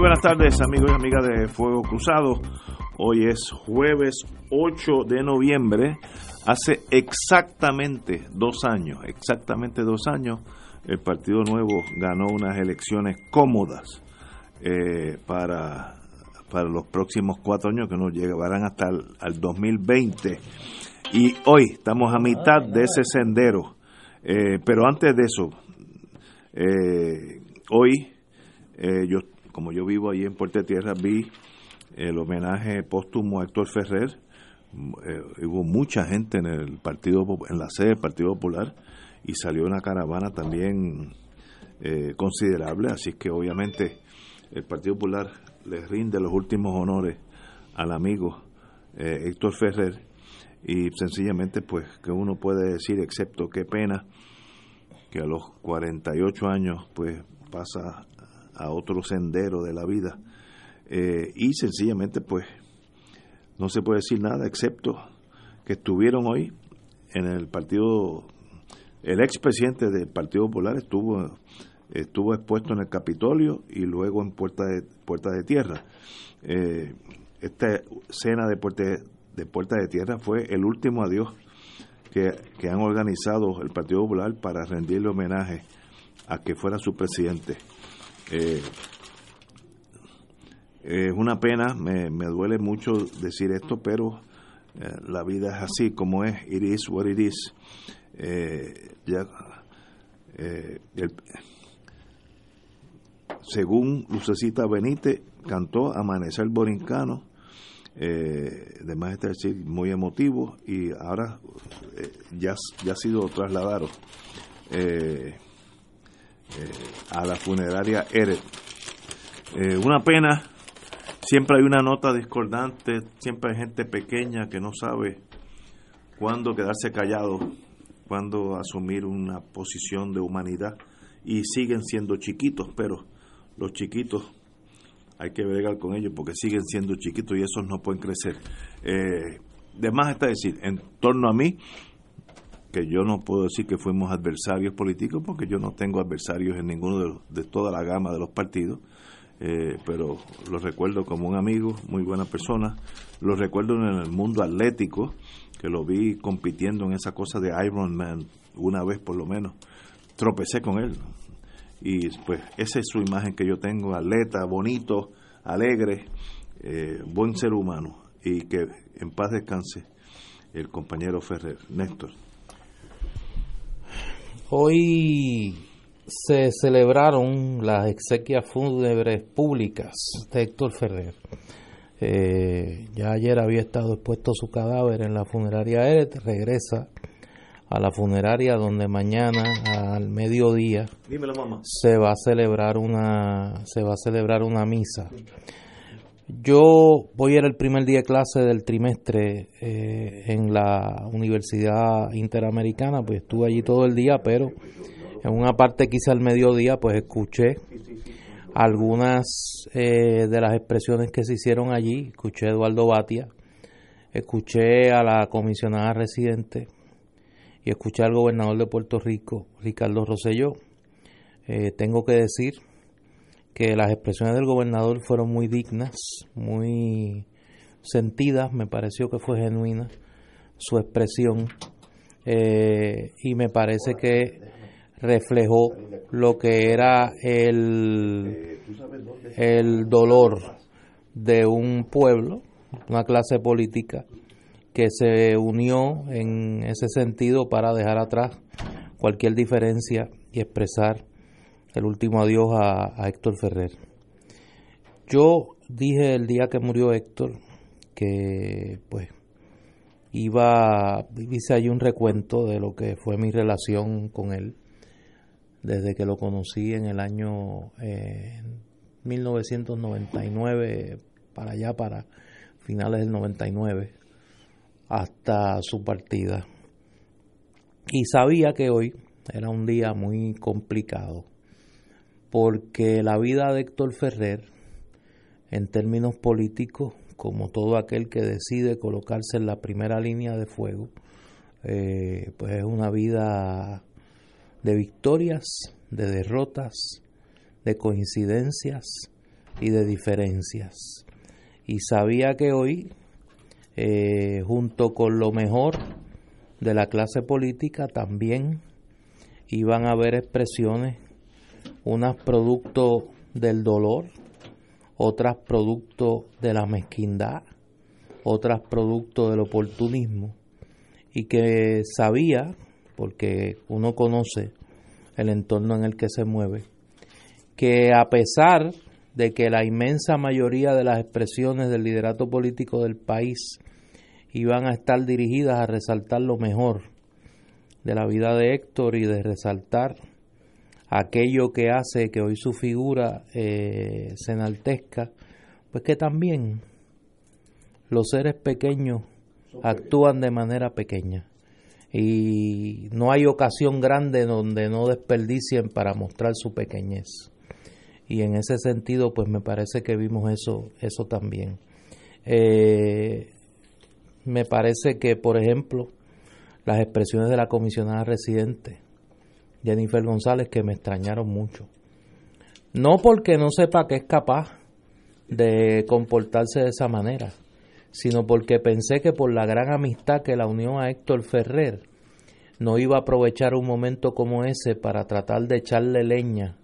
Buenas tardes amigos y amigas de Fuego Cruzado. Hoy es jueves 8 de noviembre. Hace exactamente dos años, exactamente dos años, el Partido Nuevo ganó unas elecciones cómodas eh, para, para los próximos cuatro años que nos llevarán hasta el 2020. Y hoy estamos a mitad de ese sendero. Eh, pero antes de eso, eh, hoy eh, yo como yo vivo allí en Puerto Tierra, vi el homenaje póstumo a Héctor Ferrer. Eh, hubo mucha gente en el partido en la sede del Partido Popular y salió una caravana también eh, considerable, así que obviamente el Partido Popular le rinde los últimos honores al amigo eh, Héctor Ferrer y sencillamente pues que uno puede decir excepto qué pena que a los 48 años pues pasa a otro sendero de la vida. Eh, y sencillamente, pues, no se puede decir nada excepto que estuvieron hoy en el partido, el expresidente del Partido Popular estuvo, estuvo expuesto en el Capitolio y luego en Puerta de, Puerta de Tierra. Eh, esta cena de Puerta de, Puerta de Tierra fue el último adiós que, que han organizado el Partido Popular para rendirle homenaje a que fuera su presidente. Eh, es una pena, me, me, duele mucho decir esto, pero eh, la vida es así como es, it is what it is. Eh, ya, el, según Lucecita Benítez, cantó Amanecer Borincano, de más está decir, muy emotivo, y ahora ya, ya ha sido trasladado. Eh, a la funeraria Eret. Eh, una pena, siempre hay una nota discordante, siempre hay gente pequeña que no sabe cuándo quedarse callado, cuándo asumir una posición de humanidad y siguen siendo chiquitos, pero los chiquitos hay que bregar con ellos porque siguen siendo chiquitos y esos no pueden crecer. Eh, de más está decir, en torno a mí, que yo no puedo decir que fuimos adversarios políticos porque yo no tengo adversarios en ninguno de, los, de toda la gama de los partidos, eh, pero lo recuerdo como un amigo, muy buena persona, lo recuerdo en el mundo atlético, que lo vi compitiendo en esa cosa de Ironman una vez por lo menos, tropecé con él. Y pues esa es su imagen que yo tengo, atleta, bonito, alegre, eh, buen ser humano. Y que en paz descanse el compañero Ferrer, Néstor. Hoy se celebraron las exequias fúnebres públicas de Héctor Ferrer. Eh, ya ayer había estado expuesto su cadáver en la funeraria Eret, regresa a la funeraria donde mañana al mediodía Dímelo, se va a celebrar una se va a celebrar una misa. Yo voy a ir el primer día de clase del trimestre eh, en la Universidad Interamericana, pues estuve allí todo el día, pero en una parte quizá al mediodía, pues escuché algunas eh, de las expresiones que se hicieron allí, escuché a Eduardo Batia, escuché a la comisionada residente y escuché al gobernador de Puerto Rico, Ricardo Rosselló. Eh, tengo que decir que las expresiones del gobernador fueron muy dignas, muy sentidas, me pareció que fue genuina su expresión eh, y me parece que reflejó lo que era el, el dolor de un pueblo, una clase política que se unió en ese sentido para dejar atrás cualquier diferencia y expresar el último adiós a, Héctor Ferrer. Yo dije el día que murió Héctor que pues iba, hice ahí un recuento de lo que fue mi relación con él desde que lo conocí en el año 1999 para allá, para finales del 99, hasta su partida. Y sabía que hoy era un día muy complicado, porque la vida de Héctor Ferrer, en términos políticos, como todo aquel que decide colocarse en la primera línea de fuego, eh, pues es una vida de victorias, de derrotas, de coincidencias y de diferencias. Y sabía que hoy, eh, junto con lo mejor de la clase política, también iban a haber expresiones, unas producto del dolor, otras producto de la mezquindad, otras producto del oportunismo, y que sabía porque uno conoce el entorno en el que se mueve, que a pesar de que la inmensa mayoría de las expresiones del liderato político del país iban a estar dirigidas a resaltar lo mejor de la vida de Héctor y de resaltar aquello que hace que hoy su figura eh, se enaltezca, pues que también los seres pequeños actúan de manera pequeña y no hay ocasión grande donde no desperdicien para mostrar su pequeñez. Y en ese sentido, pues me parece que vimos eso, eso también. Eh, me parece que, por ejemplo, las expresiones de la comisionada residente, Jennifer González, que me extrañaron mucho. No porque no sepa que es capaz de comportarse de esa manera, sino porque pensé que por la gran amistad que la unió a Héctor Ferrer, no iba a aprovechar un momento como ese para tratar de echarle leña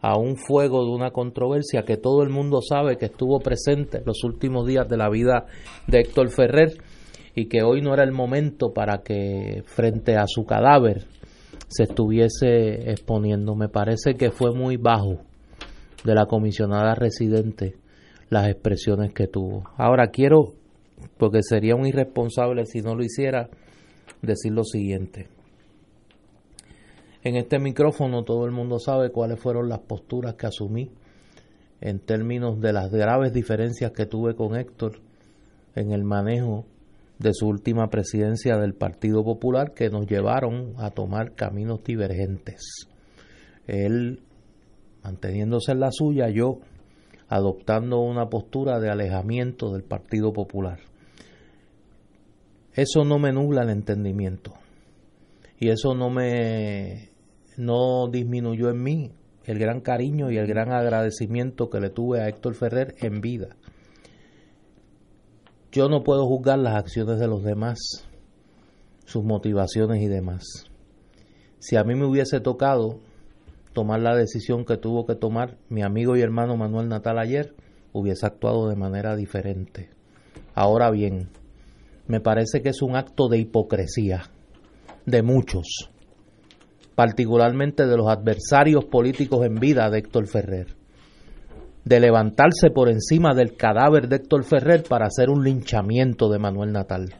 a un fuego de una controversia que todo el mundo sabe que estuvo presente en los últimos días de la vida de Héctor Ferrer y que hoy no era el momento para que frente a su cadáver se estuviese exponiendo. Me parece que fue muy bajo de la comisionada residente las expresiones que tuvo. Ahora quiero porque sería un irresponsable si no lo hiciera, decir lo siguiente. En este micrófono todo el mundo sabe cuáles fueron las posturas que asumí en términos de las graves diferencias que tuve con Héctor en el manejo de su última presidencia del Partido Popular que nos llevaron a tomar caminos divergentes. Él manteniéndose en la suya, yo adoptando una postura de alejamiento del Partido Popular. Eso no me nubla el entendimiento y eso no me no disminuyó en mí el gran cariño y el gran agradecimiento que le tuve a Héctor Ferrer en vida. Yo no puedo juzgar las acciones de los demás, sus motivaciones y demás. Si a mí me hubiese tocado tomar la decisión que tuvo que tomar mi amigo y hermano Manuel Natal ayer, hubiese actuado de manera diferente. Ahora bien, me parece que es un acto de hipocresía de muchos, particularmente de los adversarios políticos en vida de Héctor Ferrer, de levantarse por encima del cadáver de Héctor Ferrer para hacer un linchamiento de Manuel Natal.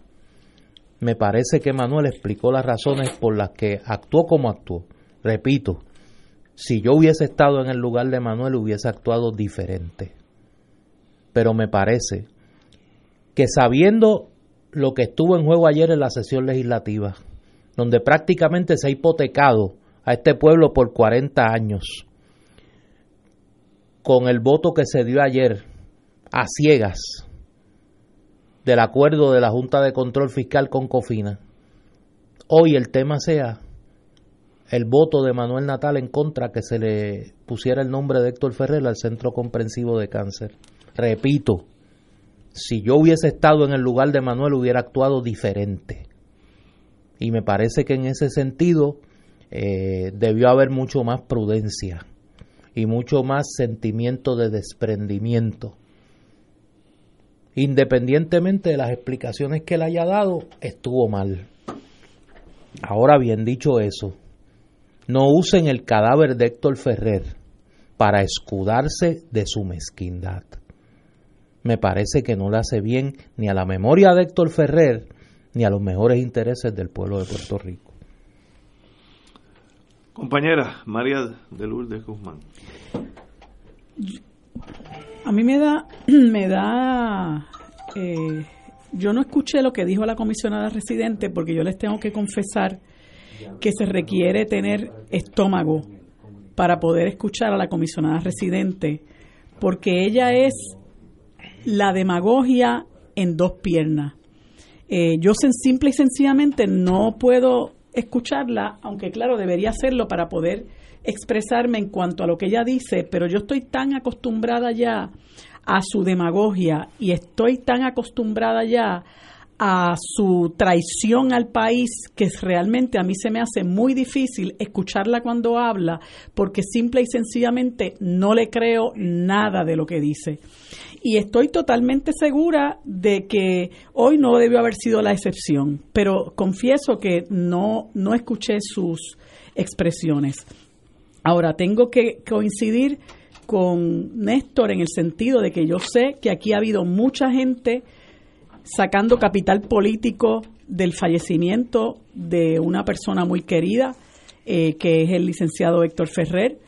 Me parece que Manuel explicó las razones por las que actuó como actuó. Repito, si yo hubiese estado en el lugar de Manuel hubiese actuado diferente. Pero me parece que sabiendo lo que estuvo en juego ayer en la sesión legislativa, donde prácticamente se ha hipotecado a este pueblo por 40 años, con el voto que se dio ayer a ciegas del acuerdo de la Junta de Control Fiscal con Cofina, hoy el tema sea el voto de Manuel Natal en contra que se le pusiera el nombre de Héctor Ferrer al Centro Comprensivo de Cáncer. Repito, si yo hubiese estado en el lugar de Manuel hubiera actuado diferente. Y me parece que en ese sentido eh, debió haber mucho más prudencia y mucho más sentimiento de desprendimiento. Independientemente de las explicaciones que él haya dado, estuvo mal. Ahora bien, dicho eso, no usen el cadáver de Héctor Ferrer para escudarse de su mezquindad. me parece que no le hace bien ni a la memoria de Héctor Ferrer ni a los mejores intereses del pueblo de Puerto Rico. Compañera María de Lourdes Guzmán. A mí me da, me da, eh, yo no escuché lo que dijo la comisionada residente porque yo les tengo que confesar que se requiere tener estómago para poder escuchar a la comisionada residente porque ella es la demagogia en dos piernas. Eh, yo simple y sencillamente no puedo escucharla, aunque claro, debería hacerlo para poder expresarme en cuanto a lo que ella dice, pero yo estoy tan acostumbrada ya a su demagogia y estoy tan acostumbrada ya a su traición al país que realmente a mí se me hace muy difícil escucharla cuando habla porque simple y sencillamente no le creo nada de lo que dice. Y estoy totalmente segura de que hoy no debió haber sido la excepción, pero confieso que no, no escuché sus expresiones. Ahora, tengo que coincidir con Néstor en el sentido de que yo sé que aquí ha habido mucha gente sacando capital político del fallecimiento de una persona muy querida, eh, que es el licenciado Héctor Ferrer.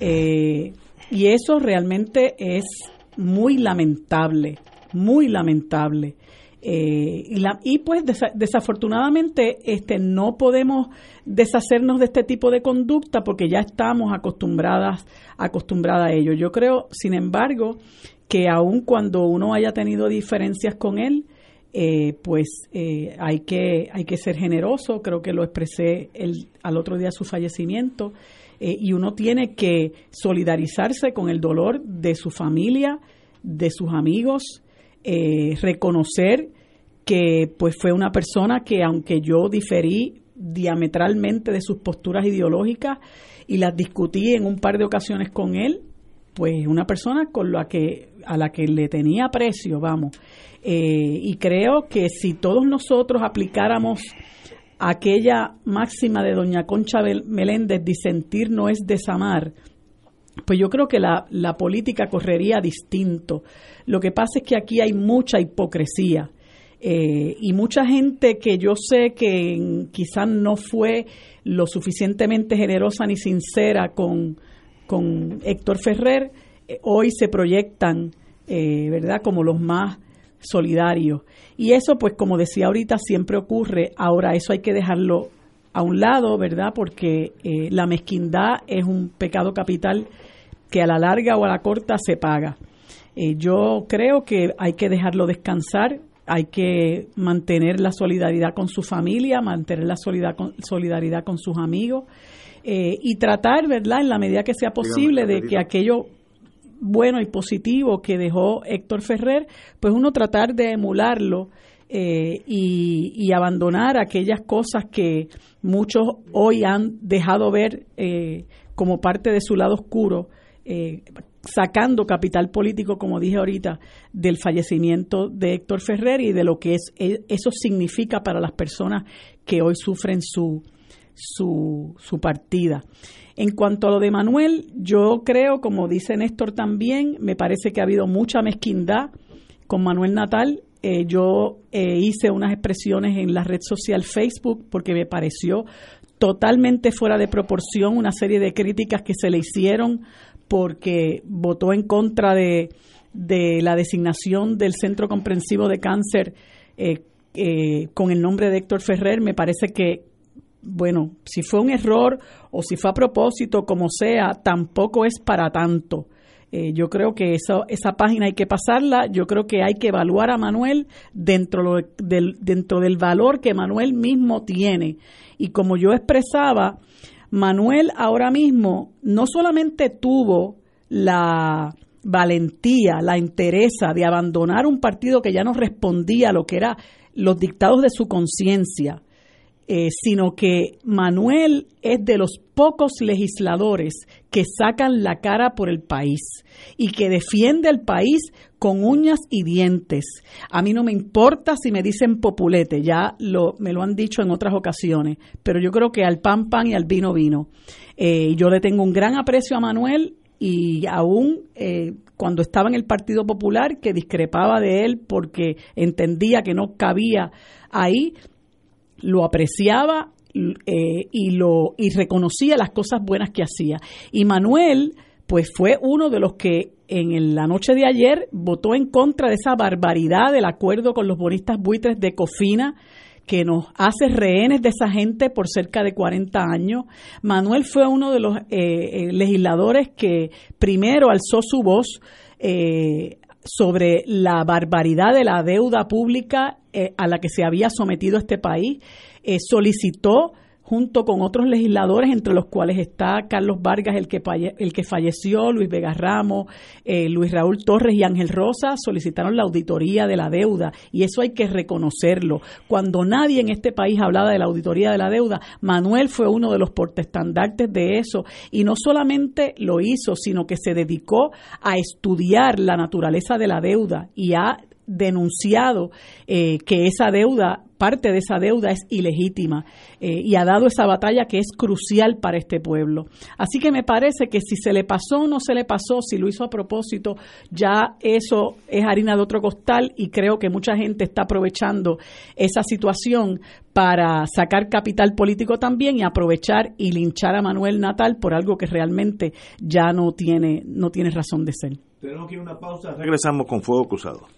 Eh, y eso realmente es muy lamentable, muy lamentable. Eh, y, la, y, pues desafortunadamente este no podemos deshacernos de este tipo de conducta porque ya estamos acostumbradas acostumbradas a ello. Yo creo, sin embargo, que aun cuando uno haya tenido diferencias con él, eh, pues eh, hay que hay que ser generoso. Creo que lo expresé el, al otro día su fallecimiento y uno tiene que solidarizarse con el dolor de su familia, de sus amigos eh, reconocer que pues fue una persona que aunque yo diferí diametralmente de sus posturas ideológicas y las discutí en un par de ocasiones con él, pues una persona con la que a la que le tenía aprecio, vamos. Eh, y creo que si todos nosotros aplicáramos aquella máxima de doña Concha Meléndez, disentir no es desamar, pues yo creo que la, la política correría distinto. Lo que pasa es que aquí hay mucha hipocresía. Eh, y mucha gente que yo sé que quizás no fue lo suficientemente generosa ni sincera con, con Héctor Ferrer, eh, hoy se proyectan, eh, ¿verdad?, como los más solidarios. Y eso, pues como decía ahorita, siempre ocurre. Ahora, eso hay que dejarlo a un lado, ¿verdad?, porque la mezquindad es un pecado capital que a la larga o a la corta se paga. Eh, yo creo que hay que dejarlo descansar, hay que mantener la solidaridad con su familia, mantener la solidaridad con, sus amigos eh, y tratar, ¿verdad?, en la medida que sea posible, de que aquello bueno y positivo que dejó Héctor Ferrer, pues uno tratar de emularlo eh, y, abandonar aquellas cosas que muchos hoy han dejado ver como parte de su lado oscuro, sacando capital político, como dije ahorita, del fallecimiento de Héctor Ferrer y de lo que es, eso significa para las personas que hoy sufren su, su, su partida. En cuanto a lo de Manuel, yo creo, como dice Néstor también, me parece que ha habido mucha mezquindad con Manuel Natal. Eh, yo eh, hice unas expresiones en la red social Facebook porque me pareció totalmente fuera de proporción una serie de críticas que se le hicieron porque votó en contra de, la designación del Centro Comprensivo de Cáncer eh, con el nombre de Héctor Ferrer, me parece que, bueno, si fue un error o si fue a propósito, como sea, tampoco es para tanto. Eh, yo creo que eso, esa página hay que pasarla, yo creo que hay que evaluar a Manuel dentro, del, dentro del valor que Manuel mismo tiene. Y como yo expresaba, Manuel ahora mismo no solamente tuvo la valentía, la entereza de abandonar un partido que ya no respondía a lo que eran los dictados de su conciencia, eh, sino que Manuel es de los pocos legisladores que sacan la cara por el país y que defiende al país con uñas y dientes. A mí no me importa si me dicen populete, ya lo, me lo han dicho en otras ocasiones, pero yo creo que al pan pan y al vino vino. Eh, yo le tengo un gran aprecio a Manuel y aún eh, cuando estaba en el Partido Popular, que discrepaba de él porque entendía que no cabía ahí, lo apreciaba eh, y lo y reconocía las cosas buenas que hacía. Y Manuel, pues fue uno de los que en la noche de ayer votó en contra de esa barbaridad del acuerdo con los bonistas buitres de Cofina que nos hace rehenes de esa gente por cerca de 40 años. Manuel fue uno de los eh, eh, legisladores que primero alzó su voz sobre la barbaridad de la deuda pública a la que se había sometido este país, solicitó junto con otros legisladores, entre los cuales está Carlos Vargas, el que, el que falleció, Luis Vega Ramos, eh, Luis Raúl Torres y Ángel Rosa, solicitaron la auditoría de la deuda. Y eso hay que reconocerlo. Cuando nadie en este país hablaba de la auditoría de la deuda, Manuel fue uno de los portestandartes de eso. Y no solamente lo hizo, sino que se dedicó a estudiar la naturaleza de la deuda y a denunciado eh, que esa deuda, parte de esa deuda es ilegítima eh, y ha dado esa batalla que es crucial para este pueblo. Así que me parece que si se le pasó o no se le pasó, si lo hizo a propósito, ya eso es harina de otro costal y creo que mucha gente está aprovechando esa situación para sacar capital político también y aprovechar y linchar a Manuel Natal por algo que realmente ya no tiene, no tiene razón de ser. Tenemos aquí una pausa, regresamos con Fuego Cruzado.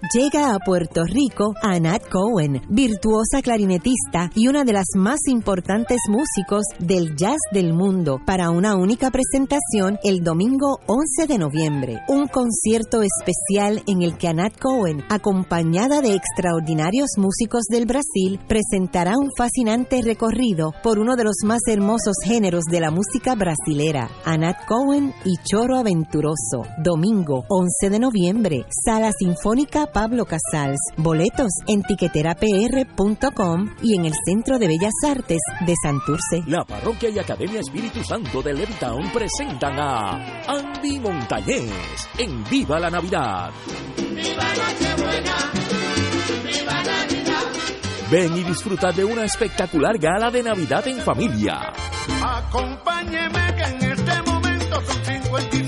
Llega a Puerto Rico Anat Cohen, virtuosa clarinetista y una de las más importantes músicos del jazz del mundo, para una única presentación el domingo 11 de noviembre. Un concierto especial en el que Anat Cohen, acompañada de extraordinarios músicos del Brasil, presentará un fascinante recorrido por uno de los más hermosos géneros de la música brasilera, Anat Cohen y Choro Aventuroso. Domingo 11 de noviembre, Sala Sinfónica Pablo Casals. Boletos en tiqueterapr.com y en el Centro de Bellas Artes de Santurce. La Parroquia y Academia Espíritu Santo de Levitown presentan a Andy Montañez en Viva la Navidad. ¡Viva Nochebuena! ¡Viva Navidad! Ven y disfruta de una espectacular gala de Navidad en familia. Acompáñeme que en este momento son 55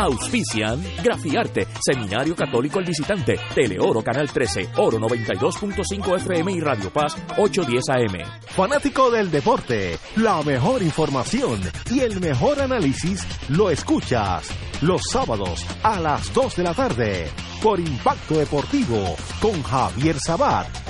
Auspician Grafiarte, Seminario Católico El Visitante, Teleoro Canal 13, Oro 92.5 FM y Radio Paz 810 AM. Fanático del deporte, la mejor información y el mejor análisis lo escuchas los sábados a las 2 de la tarde por Impacto Deportivo con Javier Sabat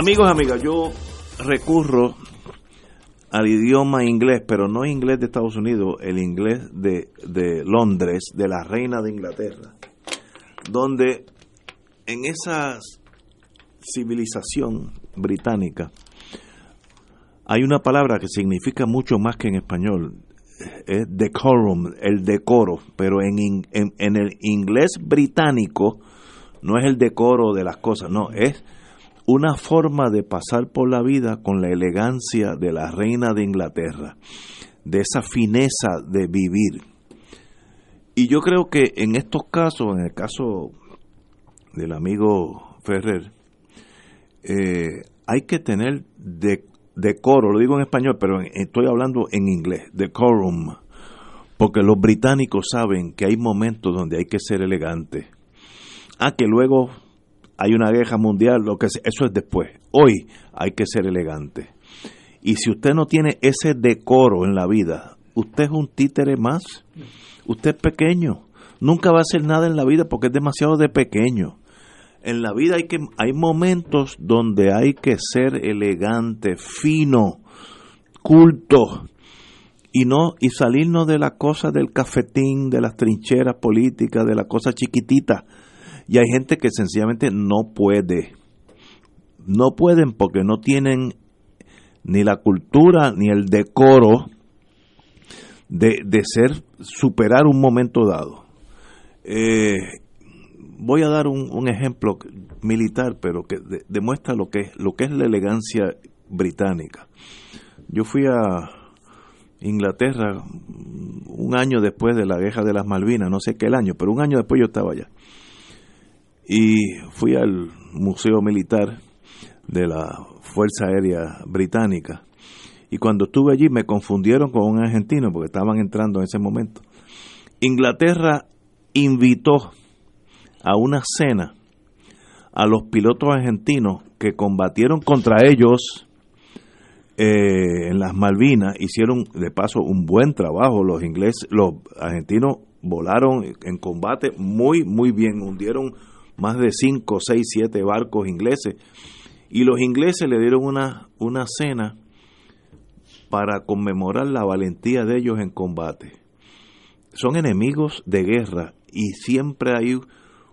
Amigos, amigas, yo recurro al idioma inglés, pero no inglés de Estados Unidos, el inglés de, de Londres, de la reina de Inglaterra, donde en esas civilización británica, hay una palabra que significa mucho más que en español, es decorum, el decoro, pero en, en, en el inglés británico no es el decoro de las cosas, no, es una forma de pasar por la vida con la elegancia de la reina de Inglaterra, de esa fineza de vivir. Y yo creo que en estos casos, en el caso del amigo Ferrer, eh, hay que tener de, decoro, lo digo en español, pero estoy hablando en inglés, decorum, porque los británicos saben que hay momentos donde hay que ser elegante. Ah, que luego hay una guerra mundial, lo que sea, eso es después. Hoy hay que ser elegante. Y si usted no tiene ese decoro en la vida, usted es un títere más. Usted es pequeño. Nunca va a hacer nada en la vida porque es demasiado de pequeño. En la vida hay que hay momentos donde hay que ser elegante, fino, culto y no y salirnos de la cosa del cafetín, de las trincheras políticas, de la cosa chiquitita. Y hay gente que sencillamente no puede. No pueden porque no tienen ni la cultura ni el decoro de, de ser, superar un momento dado. Eh, voy a dar un, ejemplo militar, pero que de- demuestra lo que, es, lo que es la elegancia británica. Yo fui a Inglaterra un año después de la guerra de las Malvinas, no sé qué el año, pero un año después yo estaba allá. Y fui al Museo Militar de la Fuerza Aérea Británica. Y cuando estuve allí me confundieron con un argentino porque estaban entrando en ese momento. Inglaterra invitó a una cena a los pilotos argentinos que combatieron contra ellos eh, en las Malvinas, hicieron de paso un buen trabajo, los ingleses, los argentinos volaron en combate muy, muy bien, hundieron más de 5, 6, 7 barcos ingleses y los ingleses le dieron una, una cena para conmemorar la valentía de ellos en combate. Son enemigos de guerra y siempre hay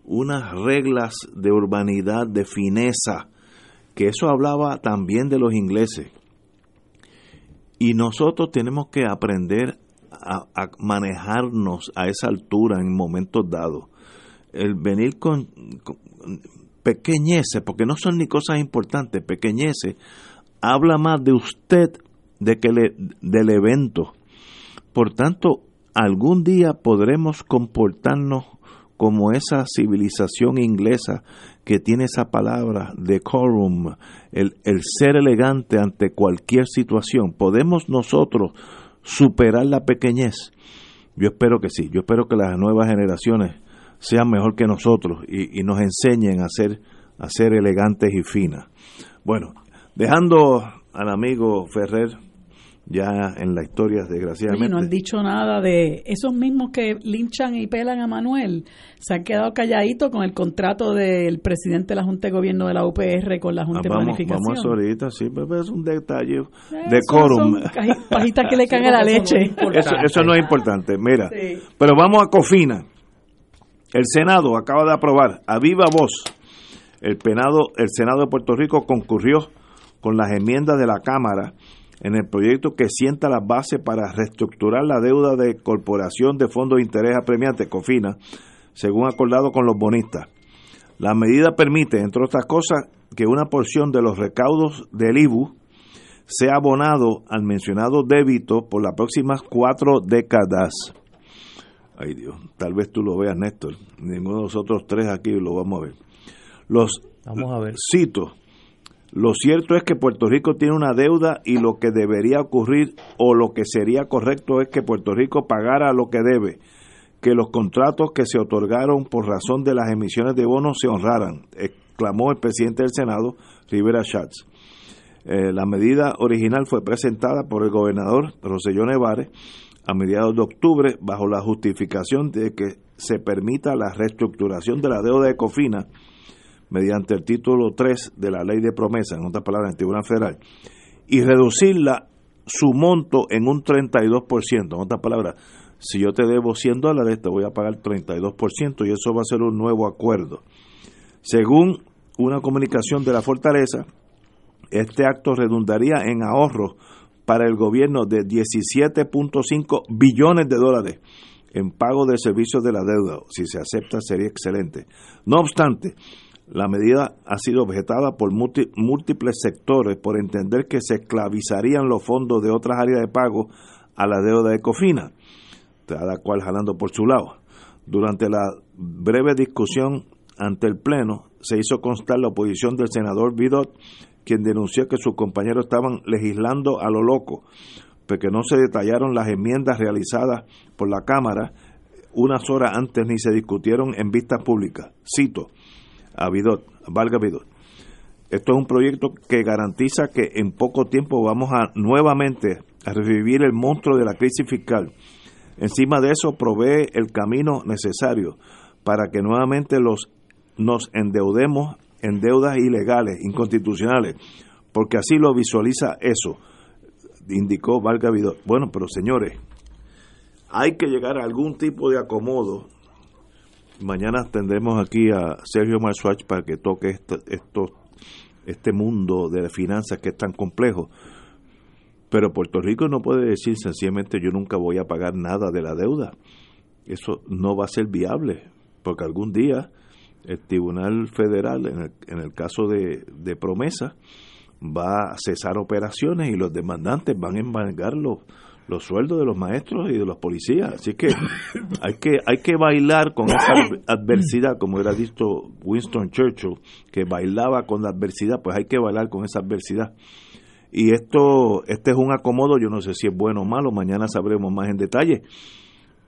unas reglas de urbanidad, de fineza, que eso hablaba también de los ingleses. Y nosotros tenemos que aprender a, a manejarnos a esa altura en momentos dados. El venir con, con pequeñeces, porque no son ni cosas importantes, pequeñeces, habla más de usted de que le, del evento. Por tanto, algún día podremos comportarnos como esa civilización inglesa que tiene esa palabra, decorum, el, el ser elegante ante cualquier situación. ¿Podemos nosotros superar la pequeñez? Yo espero que sí, yo espero que las nuevas generaciones sean mejor que nosotros y, y nos enseñen a ser, a ser elegantes y finas. Bueno, dejando al amigo Ferrer ya en la historia, desgraciadamente. Oye, no han dicho nada de esos mismos que linchan y pelan a Manuel. Se han quedado calladitos con el contrato del presidente de la Junta de Gobierno de la UPR con la Junta Ah, de vamos, Planificación. vamos ahorita, sí, pero es un detalle Eh, de quórum. pajitas que le caen a la leche. Eso, eso no es importante, mira. Sí. Pero vamos a Cofina. El Senado acaba de aprobar a viva voz. El, penado, el Senado de Puerto Rico concurrió con las enmiendas de la Cámara en el proyecto que sienta las bases para reestructurar la deuda de Corporación de Fondos de Interés Apremiante, COFINA, según acordado con los bonistas. La medida permite, entre otras cosas, que una porción de los recaudos del IBU sea abonado al mencionado débito por las próximas cuatro décadas. Ay Dios, tal vez tú lo veas, Néstor. Ninguno de nosotros tres aquí lo vamos a ver. Los Vamos a ver. cito. Lo cierto es que Puerto Rico tiene una deuda y lo que debería ocurrir o lo que sería correcto es que Puerto Rico pagara lo que debe, que los contratos que se otorgaron por razón de las emisiones de bonos se honraran, exclamó el presidente del Senado, Rivera Schatz. Eh, la medida original fue presentada por el gobernador Roselló Nevares a mediados de octubre bajo la justificación de que se permita la reestructuración de la deuda de Cofina mediante el título 3 de la ley de promesa, en otras palabras, en Tribunal Federal, y reducirla su monto en un 32%. En otras palabras, si yo te debo 100 dólares, te voy a pagar 32% y eso va a ser un nuevo acuerdo. Según una comunicación de la fortaleza, este acto redundaría en ahorros para el gobierno de 17.5 billones de dólares en pago de servicios de la deuda. Si se acepta sería excelente. No obstante, la medida ha sido objetada por múltiples sectores por entender que se esclavizarían los fondos de otras áreas de pago a la deuda de Cofina, cada cual jalando por su lado. Durante la breve discusión ante el Pleno, se hizo constar la oposición del senador Vidot, quien denunció que sus compañeros estaban legislando a lo loco, porque no se detallaron las enmiendas realizadas por la Cámara unas horas antes ni se discutieron en vistas públicas. Cito a Vidot, valga Vidot. Esto es un proyecto que garantiza que en poco tiempo vamos a nuevamente a revivir el monstruo de la crisis fiscal. Encima de eso provee el camino necesario para que nuevamente los nos endeudemos en deudas ilegales, inconstitucionales, porque así lo visualiza eso, indicó Valga. Bueno, pero señores, hay que llegar a algún tipo de acomodo. Mañana tendremos aquí a Sergio Marsuach para que toque esto, este mundo de finanzas que es tan complejo. Pero Puerto Rico no puede decir sencillamente yo nunca voy a pagar nada de la deuda. Eso no va a ser viable, porque algún día el Tribunal Federal, en el, en el caso de, de, promesa, va a cesar operaciones y los demandantes van a embargar los, los sueldos de los maestros y de los policías. Así que hay que, hay que bailar con esa adversidad, como era dicho Winston Churchill, que bailaba con la adversidad, pues hay que bailar con esa adversidad. Y esto, este es un acomodo, yo no sé si es bueno o malo, mañana sabremos más en detalle,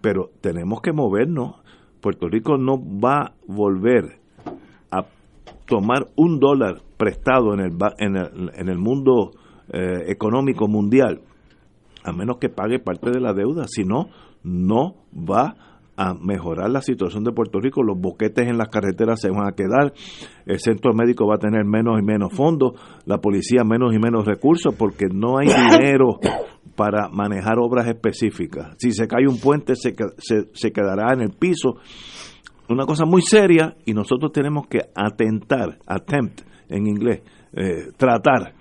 pero tenemos que movernos Puerto Rico no va a volver a tomar un dólar prestado en el, en el, en el mundo eh, económico mundial, a menos que pague parte de la deuda, si no, no va a mejorar la situación de Puerto Rico, los boquetes en las carreteras se van a quedar, el centro médico va a tener menos y menos fondos, la policía menos y menos recursos, porque no hay dinero para manejar obras específicas. Si se cae un puente, se, se, quedará en el piso. Una cosa muy seria y nosotros tenemos que atentar, attempt en inglés, eh, tratar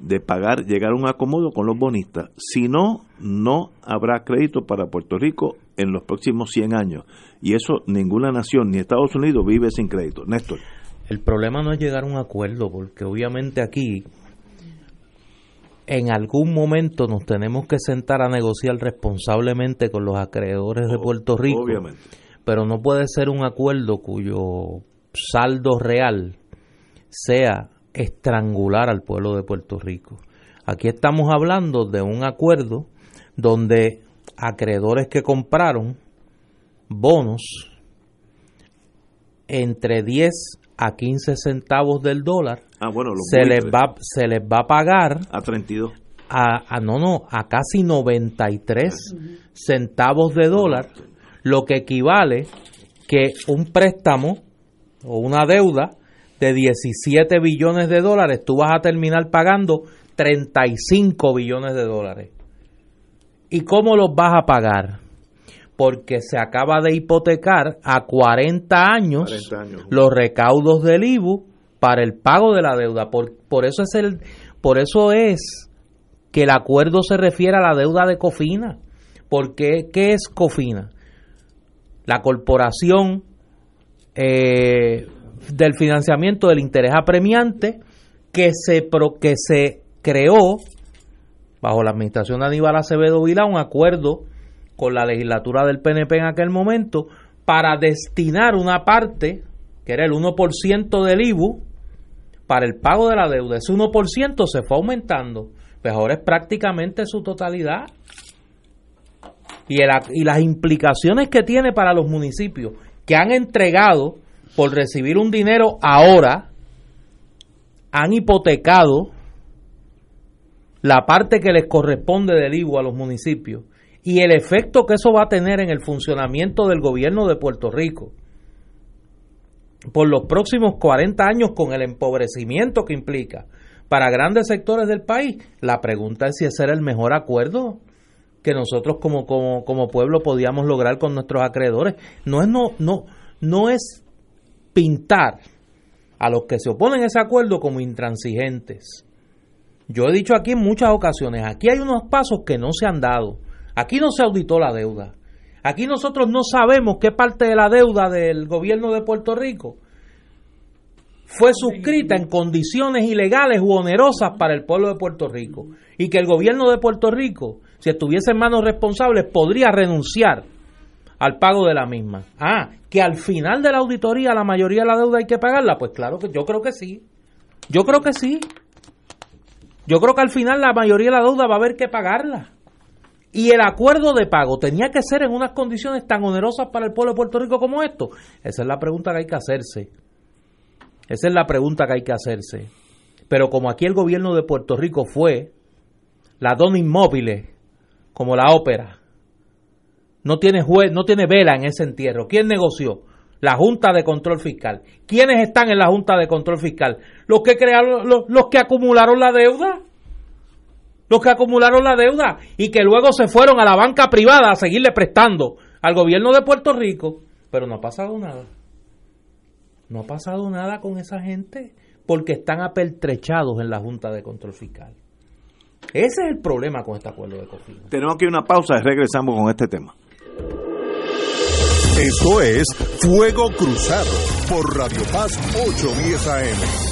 de pagar, llegar a un acomodo con los bonistas. Si no, no habrá crédito para Puerto Rico en los próximos 100 años. Y eso ninguna nación, ni Estados Unidos, vive sin crédito. Néstor. El problema no es llegar a un acuerdo, porque obviamente aquí en algún momento nos tenemos que sentar a negociar responsablemente con los acreedores de Puerto Rico. Obviamente. Pero no puede ser un acuerdo cuyo saldo real sea estrangular al pueblo de Puerto Rico. Aquí estamos hablando de un acuerdo donde acreedores que compraron bonos entre 10 a 15 centavos del dólar, ah, bueno, se, les va, se les va a pagar a 32. A, no, no, a casi 93 centavos de dólar, lo que equivale que un préstamo o una deuda de 17 billones de dólares, tú vas a terminar pagando 35 billones de dólares. ¿Y cómo los vas a pagar? Porque se acaba de hipotecar a 40 años, los recaudos del IBU para el pago de la deuda. Por, por, eso es el, por eso es que el acuerdo se refiere a la deuda de Cofina. Porque, ¿qué es Cofina? La corporación eh, del financiamiento del interés apremiante que se, pro, que se creó bajo la administración de Aníbal Acevedo Vila un acuerdo con la legislatura del PNP en aquel momento para destinar una parte, que era el 1% del IBU, para el pago de la deuda. Ese 1% se fue aumentando, pues ahora es prácticamente su totalidad. Y, y las implicaciones que tiene para los municipios que han entregado por recibir un dinero ahora, han hipotecado la parte que les corresponde del IBU a los municipios y el efecto que eso va a tener en el funcionamiento del gobierno de Puerto Rico por los próximos 40 años con el empobrecimiento que implica para grandes sectores del país, la pregunta es si ese era el mejor acuerdo que nosotros como, como, como pueblo podíamos lograr con nuestros acreedores. No es, no, no, no es pintar a los que se oponen a ese acuerdo como intransigentes. Yo he dicho aquí en muchas ocasiones, aquí hay unos pasos que no se han dado. Aquí no se auditó la deuda. Aquí nosotros no sabemos qué parte de la deuda del gobierno de Puerto Rico fue suscrita en condiciones ilegales u onerosas para el pueblo de Puerto Rico y que el gobierno de Puerto Rico, si estuviese en manos responsables, podría renunciar al pago de la misma. Ah, que al final de la auditoría la mayoría de la deuda hay que pagarla, pues claro que yo creo que sí. Yo creo que sí. Yo creo que al final la mayoría de la deuda va a haber que pagarla. Y el acuerdo de pago tenía que ser en unas condiciones tan onerosas para el pueblo de Puerto Rico como esto. Esa es la pregunta que hay que hacerse. Esa es la pregunta que hay que hacerse. Pero como aquí el gobierno de Puerto Rico fue la dona inmóvil, como la ópera, no tiene juez, no tiene vela en ese entierro. ¿Quién negoció? La Junta de Control Fiscal. ¿Quiénes están en la Junta de Control Fiscal? Los que crearon, los, los que acumularon la deuda. Los que acumularon la deuda y que luego se fueron a la banca privada a seguirle prestando al gobierno de Puerto Rico. Pero no ha pasado nada. No ha pasado nada con esa gente porque están apertrechados en la Junta de Control Fiscal. Ese es el problema con este acuerdo de COFINA. Tenemos aquí una pausa y regresamos con este tema. Esto es Fuego Cruzado por Radio Paz 810 AM.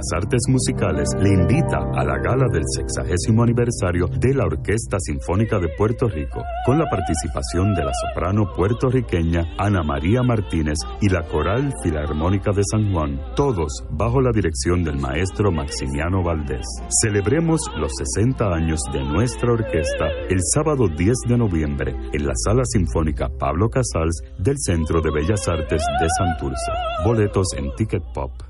las Artes Musicales le invita a la gala del sexagésimo aniversario de la Orquesta Sinfónica de Puerto Rico, con la participación de la soprano puertorriqueña Ana María Martínez y la Coral Filarmónica de San Juan, todos bajo la dirección del maestro Maximiano Valdés. Celebremos los 60 años de nuestra orquesta el sábado 10 de noviembre en la Sala Sinfónica Pablo Casals del Centro de Bellas Artes de Santurce. Boletos en Ticket Pop.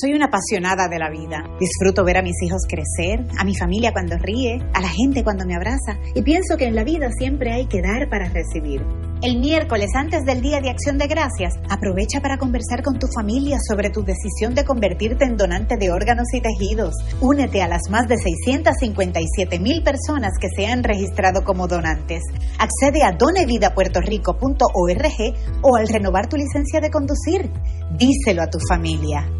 Soy una apasionada de la vida. Disfruto ver a mis hijos crecer, a mi familia cuando ríe, a la gente cuando me abraza y pienso que en la vida siempre hay que dar para recibir. El miércoles antes del Día de Acción de Gracias, aprovecha para conversar con tu familia sobre tu decisión de convertirte en donante de órganos y tejidos. Únete a las más de 657 mil personas que se han registrado como donantes. Accede a donevidapuertorico.org o al renovar tu licencia de conducir. Díselo a tu familia.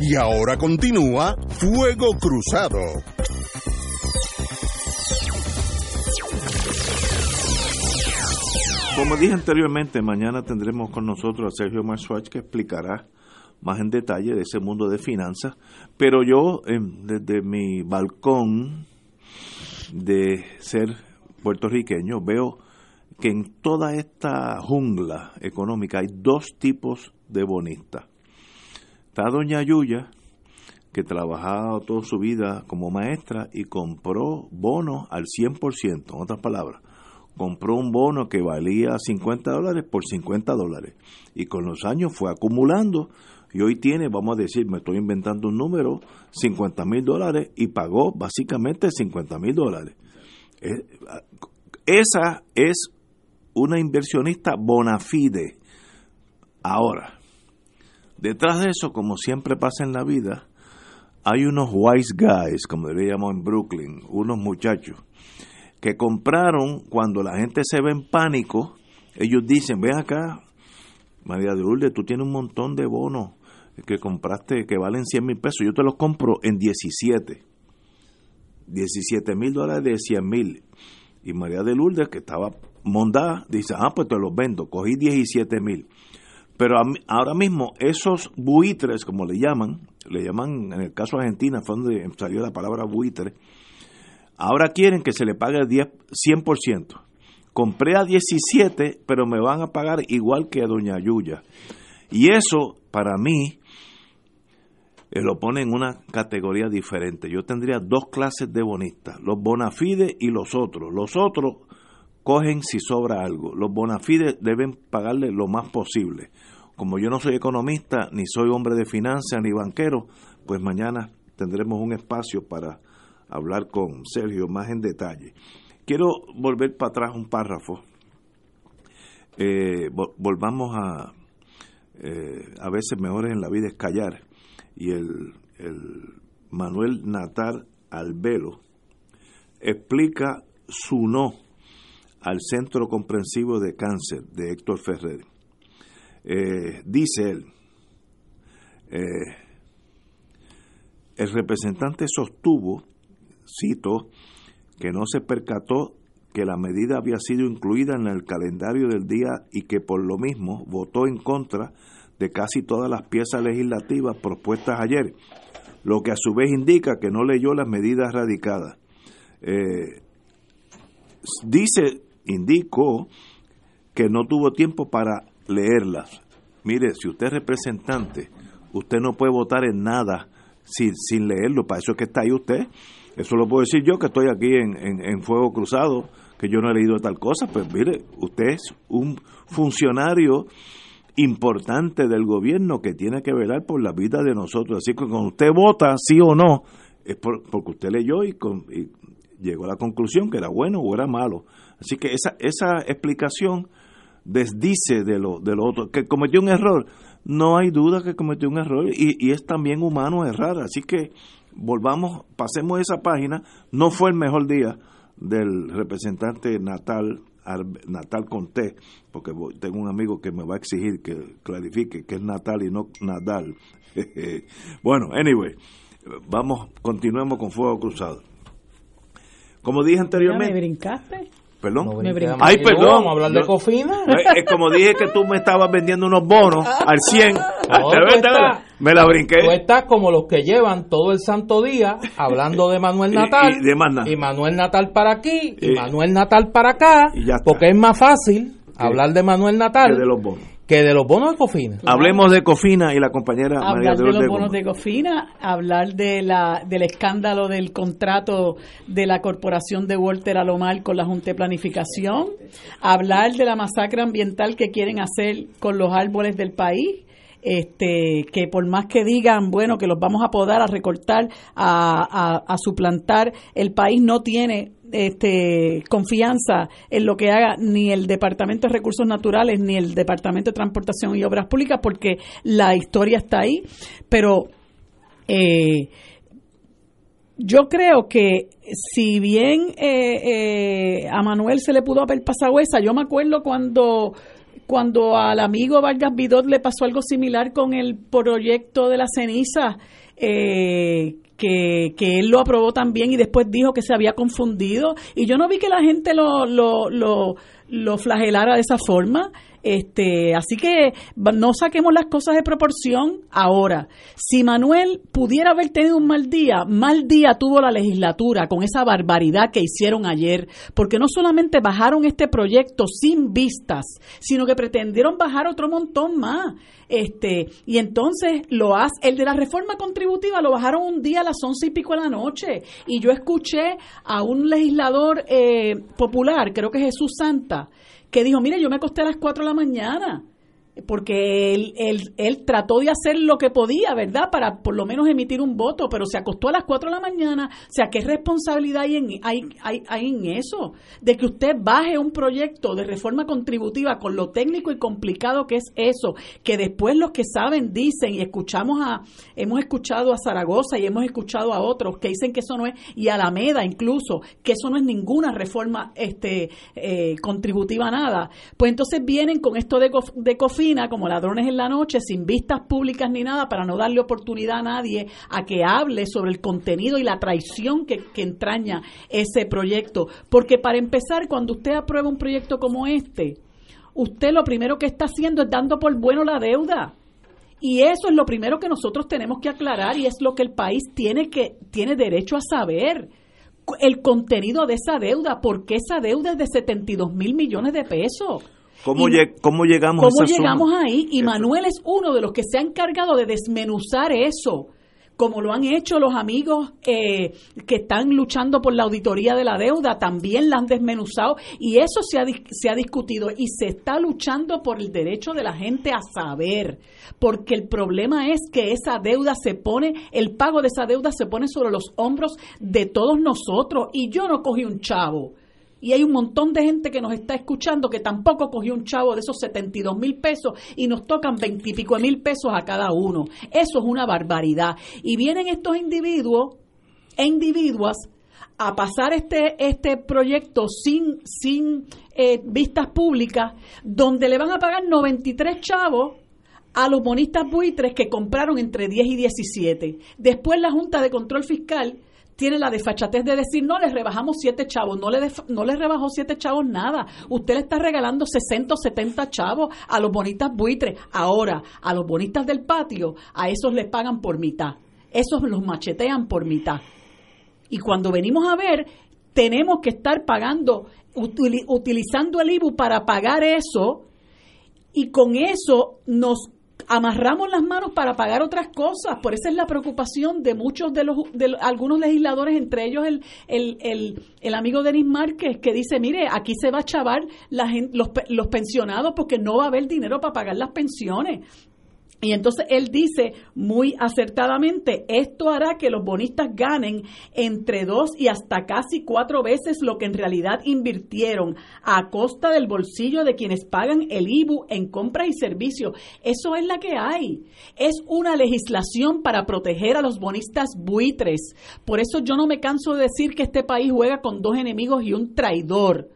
Y ahora continúa Fuego Cruzado. Como dije anteriormente, mañana tendremos con nosotros a Sergio Marswatch que explicará más en detalle de ese mundo de finanzas, pero yo em, desde mi balcón de ser puertorriqueño veo que en toda esta jungla económica hay dos tipos de bonistas. Está doña Yuya, que trabajaba toda su vida como maestra y compró bonos al 100%, en otras palabras, compró un bono que valía 50 dólares por 50 dólares y con los años fue acumulando y hoy tiene, vamos a decir, me estoy inventando un número, 50 mil dólares y pagó básicamente 50 mil dólares. Eh, Esa es una inversionista bona fide. Ahora, detrás de eso, como siempre pasa en la vida, hay unos wise guys, como le llamo en Brooklyn, unos muchachos que compraron cuando la gente se ve en pánico, ellos dicen, ven acá, María de Lourdes, tú tienes un montón de bonos que compraste que valen 100 mil pesos, yo te los compro en 17. 17 mil dólares de 100 mil. Y María de Lourdes, que estaba mondada, dice, ah, pues te los vendo, cogí 17 mil. Pero a ahora mismo esos buitres, como le llaman, le llaman, en el caso Argentina fue donde salió la palabra buitre, ahora quieren que se le pague el 10, 100%. Compré a 17, pero me van a pagar igual que a Doña Yuya. Y eso, para mí, eh, lo pone en una categoría diferente. Yo tendría dos clases de bonistas, los bonafides y los otros. Los otros cogen si sobra algo. Los bonafides deben pagarle lo más posible. Como yo no soy economista, ni soy hombre de finanzas, ni banquero, pues mañana tendremos un espacio para hablar con Sergio más en detalle. Quiero volver para atrás un párrafo. Eh, vol- volvamos a, eh, a veces mejores en la vida es callar. Y el, el Manuel Natal Albelo explica su no al Centro Comprensivo de Cáncer de Héctor Ferrer. Eh, dice él, eh, el representante sostuvo, cito, que no se percató que la medida había sido incluida en el calendario del día y que por lo mismo votó en contra de casi todas las piezas legislativas propuestas ayer, lo que a su vez indica que no leyó las medidas radicadas. Eh, dice, indicó que no tuvo tiempo para leerlas. Mire, si usted es representante, usted no puede votar en nada sin, sin leerlo, para eso es que está ahí usted. Eso lo puedo decir yo que estoy aquí en, en, Fuego Cruzado, que yo no he leído tal cosa, pues mire, usted es un funcionario importante del gobierno que tiene que velar por la vida de nosotros. Así que cuando usted vota, sí o no, es por- porque usted leyó y, con- y llegó a la conclusión que era bueno o era malo. Así que esa, esa explicación desdice de lo, de lo otro. Que cometió un error, no hay duda que cometió un error y, y es también humano errar. Así que volvamos, pasemos esa página. No fue el mejor día del representante Natal Natal Conté, porque tengo un amigo que me va a exigir que clarifique que es Natal y no Nadal. bueno, anyway, vamos, continuemos con Fuego Cruzado. Como dije Ya me anteriormente, brincaste. Perdón. No. Ay, perdón. Vamos a hablar de cofina. Eh, eh, como dije que tú me estabas vendiendo unos bonos al 100, No, estás- me la brinqué. Tú estás como los que llevan todo el santo día hablando de Manuel Natal. y de nada. y Manuel Natal para aquí. Y, Y- Manuel Natal para acá. Y ya está. Porque es más fácil hablar de Manuel Natal Que de los bonos. Que de los bonos de cofina. Hablemos de Cofina y la compañera María hablar de los bonos de Cofina, hablar de la, del escándalo del contrato de la corporación de Walter Alomar con la Junta de Planificación, hablar de la masacre ambiental que quieren hacer con los árboles del país. Este, que por más que digan, bueno, que los vamos a podar, a recortar, a, a, a suplantar, el país no tiene este, confianza en lo que haga ni el Departamento de Recursos Naturales ni el Departamento de Transportación y Obras Públicas porque la historia está ahí, pero eh, yo creo que si bien eh, eh, a Manuel se le pudo haber pasado esa, yo me acuerdo cuando cuando al amigo Vargas Vidot le pasó algo similar con el proyecto de la ceniza, eh, que, que él lo aprobó también y después dijo que se había confundido. Y yo no vi que la gente lo, lo, lo, lo flagelara de esa forma. Este, así que no saquemos las cosas de proporción ahora. Si Manuel pudiera haber tenido un mal día, mal día tuvo la legislatura con esa barbaridad que hicieron ayer, porque no solamente bajaron este proyecto sin vistas, sino que pretendieron bajar otro montón más. Este, y entonces lo hace, el de la reforma contributiva lo bajaron un día las once y pico de la noche. Y yo escuché a un legislador eh, popular, creo que Jesús Santa, que dijo, mire, yo me acosté a las 4 de la mañana, porque él, él, él trató de hacer lo que podía, ¿verdad? Para por lo menos emitir un voto, pero se acostó a las 4 de la mañana. O sea, ¿qué responsabilidad hay en, hay, hay, hay en eso? De que usted baje un proyecto de reforma contributiva con lo técnico y complicado que es eso, que después los que saben dicen, y escuchamos a, hemos escuchado a Zaragoza y hemos escuchado a otros que dicen que eso no es, y a Alameda incluso, que eso no es ninguna reforma este, eh, contributiva nada. Pues entonces vienen con esto de, de COFINA como ladrones en la noche, sin vistas públicas ni nada, para no darle oportunidad a nadie a que hable sobre el contenido y la traición que, que entraña ese proyecto. Porque para empezar, cuando usted aprueba un proyecto como este, usted lo primero que está haciendo es dando por bueno la deuda. Y eso es lo primero que nosotros tenemos que aclarar y es lo que el país tiene que tiene derecho a saber el contenido de esa deuda, porque esa deuda es de 72 mil millones de pesos. ¿Cómo, Y- lleg- cómo llegamos ¿Cómo a esa suma? llegamos ahí? Y Eso. Manuel es uno de los que se ha encargado de desmenuzar eso, como lo han hecho los amigos eh, que están luchando por la auditoría de la deuda, también la han desmenuzado y eso se ha, se ha discutido y se está luchando por el derecho de la gente a saber, porque el problema es que esa deuda se pone, el pago de esa deuda se pone sobre los hombros de todos nosotros y yo no cogí un chavo. Y hay un montón de gente que nos está escuchando que tampoco cogió un chavo de esos 72 mil pesos y nos tocan 20 y pico mil pesos a cada uno. Eso es una barbaridad. Y vienen estos individuos e individuas a pasar este, este proyecto sin, sin eh, vistas públicas, donde le van a pagar 93 chavos a los bonistas buitres que compraron entre 10 y 17. Después la Junta de Control Fiscal tiene la desfachatez de decir, no, les rebajamos siete chavos, no le, no le rebajó siete chavos nada. Usted le está regalando 60 o 70 chavos a los bonistas buitres. Ahora, a los bonistas del patio, a esos les pagan por mitad. Esos los machetean por mitad. Y cuando venimos a ver, tenemos que estar pagando, utili- utilizando el IBU para pagar eso, y con eso nos amarramos las manos para pagar otras cosas. Por eso es la preocupación de muchos de los de algunos legisladores, entre ellos el, el, el, el amigo Denis Márquez, que dice, mire, aquí se va a chavar la gen- los, los pensionados porque no va a haber dinero para pagar las pensiones. Y entonces él dice muy acertadamente, esto hará que los bonistas ganen entre dos y hasta casi cuatro veces lo que en realidad invirtieron a costa del bolsillo de quienes pagan el IBU en compras y servicios. Eso es la que hay. Es una legislación para proteger a los bonistas buitres. Por eso yo no me canso de decir que este país juega con dos enemigos y un traidor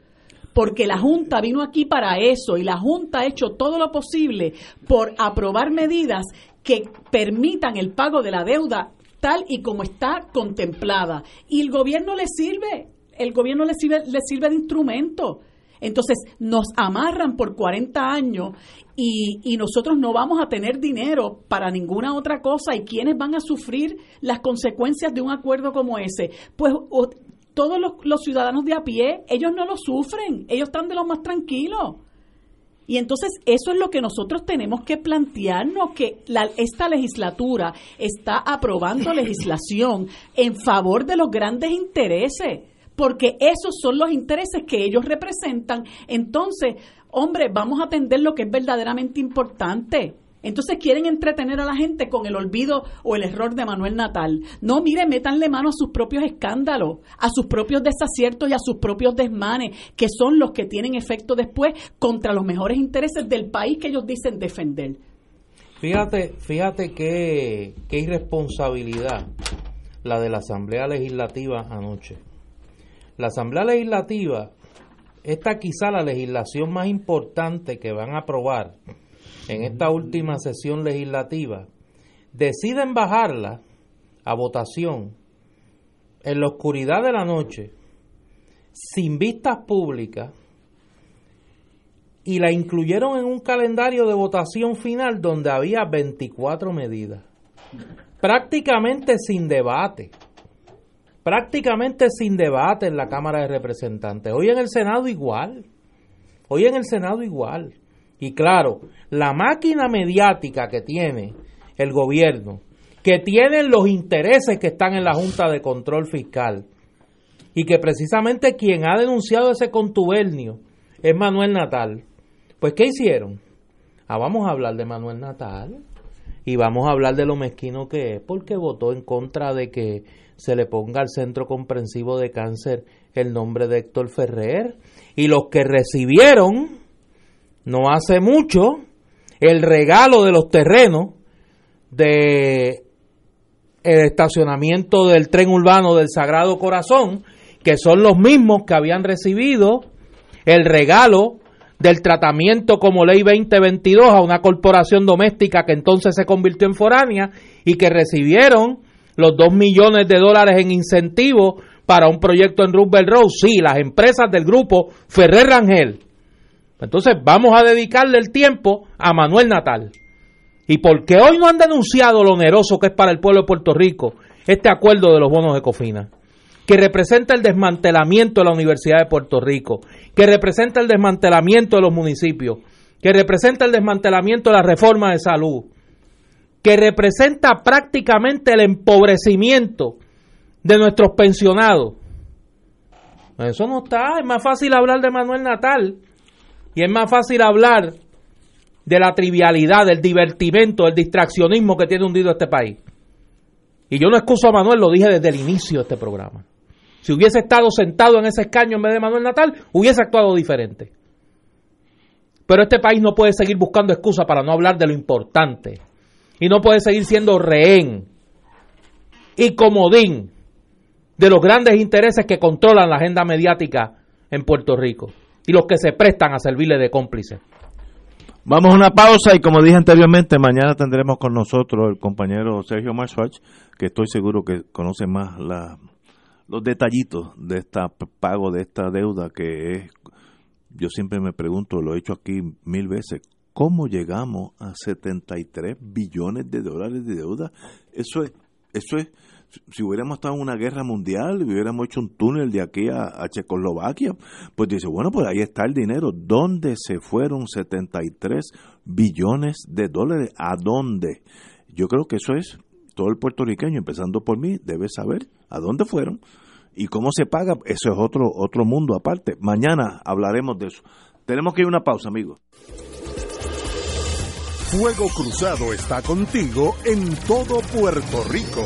porque la Junta vino aquí para eso y la Junta ha hecho todo lo posible por aprobar medidas que permitan el pago de la deuda tal y como está contemplada. Y el gobierno le sirve, el gobierno le sirve, le sirve de instrumento. Entonces nos amarran por 40 años y, y nosotros no vamos a tener dinero para ninguna otra cosa. ¿Y quiénes van a sufrir las consecuencias de un acuerdo como ese? Pues todos los, los ciudadanos de a pie, ellos no lo sufren, ellos están de lo más tranquilos. Y entonces eso es lo que nosotros tenemos que plantearnos, que la- esta legislatura está aprobando legislación en favor de los grandes intereses, porque esos son los intereses que ellos representan. Entonces, hombre, vamos a atender lo que es verdaderamente importante. Entonces quieren entretener a la gente con el olvido o el error de Manuel Natal. No, mire, métanle mano a sus propios escándalos, a sus propios desaciertos y a sus propios desmanes, que son los que tienen efecto después contra los mejores intereses del país que ellos dicen defender. Fíjate, fíjate qué, irresponsabilidad la de la Asamblea Legislativa anoche. La Asamblea Legislativa, esta quizá la legislación más importante que van a aprobar en esta última sesión legislativa, deciden bajarla a votación en la oscuridad de la noche, sin vistas públicas, y la incluyeron en un calendario de votación final donde había 24 medidas. Prácticamente sin debate. Prácticamente sin debate en la Cámara de Representantes. Hoy en el Senado igual. Hoy en el Senado igual. Y claro, la máquina mediática que tiene el gobierno, que tienen los intereses que están en la Junta de Control Fiscal, y que precisamente quien ha denunciado ese contubernio es Manuel Natal. Pues, ¿qué hicieron? Ah, vamos a hablar de Manuel Natal y vamos a hablar de lo mezquino que es, porque votó en contra de que se le ponga al Centro Comprensivo de Cáncer el nombre de Héctor Ferrer. Y los que recibieron, no hace mucho, el regalo de los terrenos de el estacionamiento del tren urbano del Sagrado Corazón, que son los mismos que habían recibido el regalo del tratamiento como ley 2022 a una corporación doméstica que entonces se convirtió en foránea y que recibieron los 2 millones de dólares en incentivos para un proyecto en Roosevelt Road. Sí, las empresas del grupo Ferrer Rangel. Entonces vamos a dedicarle el tiempo a Manuel Natal. ¿Y por qué hoy no han denunciado lo oneroso que es para el pueblo de Puerto Rico este acuerdo de los bonos de Cofina? que representa el desmantelamiento de la Universidad de Puerto Rico, que representa el desmantelamiento de los municipios, que representa el desmantelamiento de la reforma de salud, que representa prácticamente el empobrecimiento de nuestros pensionados. Eso no está, es más fácil hablar de Manuel Natal y es más fácil hablar de la trivialidad, del divertimento, del distraccionismo que tiene hundido este país. Y yo no excuso a Manuel, lo dije desde el inicio de este programa. Si hubiese estado sentado en ese escaño en vez de Manuel Natal, hubiese actuado diferente. Pero este país no puede seguir buscando excusas para no hablar de lo importante. Y no puede seguir siendo rehén y comodín de los grandes intereses que controlan la agenda mediática en Puerto Rico y los que se prestan a servirle de cómplices. Vamos a una pausa y como dije anteriormente, mañana tendremos con nosotros el compañero Sergio Marschwach, que estoy seguro que conoce más la los detallitos de este pago de esta deuda que es, yo siempre me pregunto, lo he hecho aquí mil veces, ¿cómo llegamos a 73 billones de dólares de deuda? Eso es, eso es, si hubiéramos estado en una guerra mundial hubiéramos hecho un túnel de aquí a, Checoslovaquia, pues dice, bueno, pues ahí está el dinero. ¿Dónde se fueron 73 billones de dólares? ¿A dónde? Yo creo que eso es todo el puertorriqueño, empezando por mí, debe saber a dónde fueron y cómo se paga, eso es otro, otro mundo aparte. Mañana hablaremos de eso. Tenemos que ir a una pausa, amigos. Fuego Cruzado está contigo en todo Puerto Rico.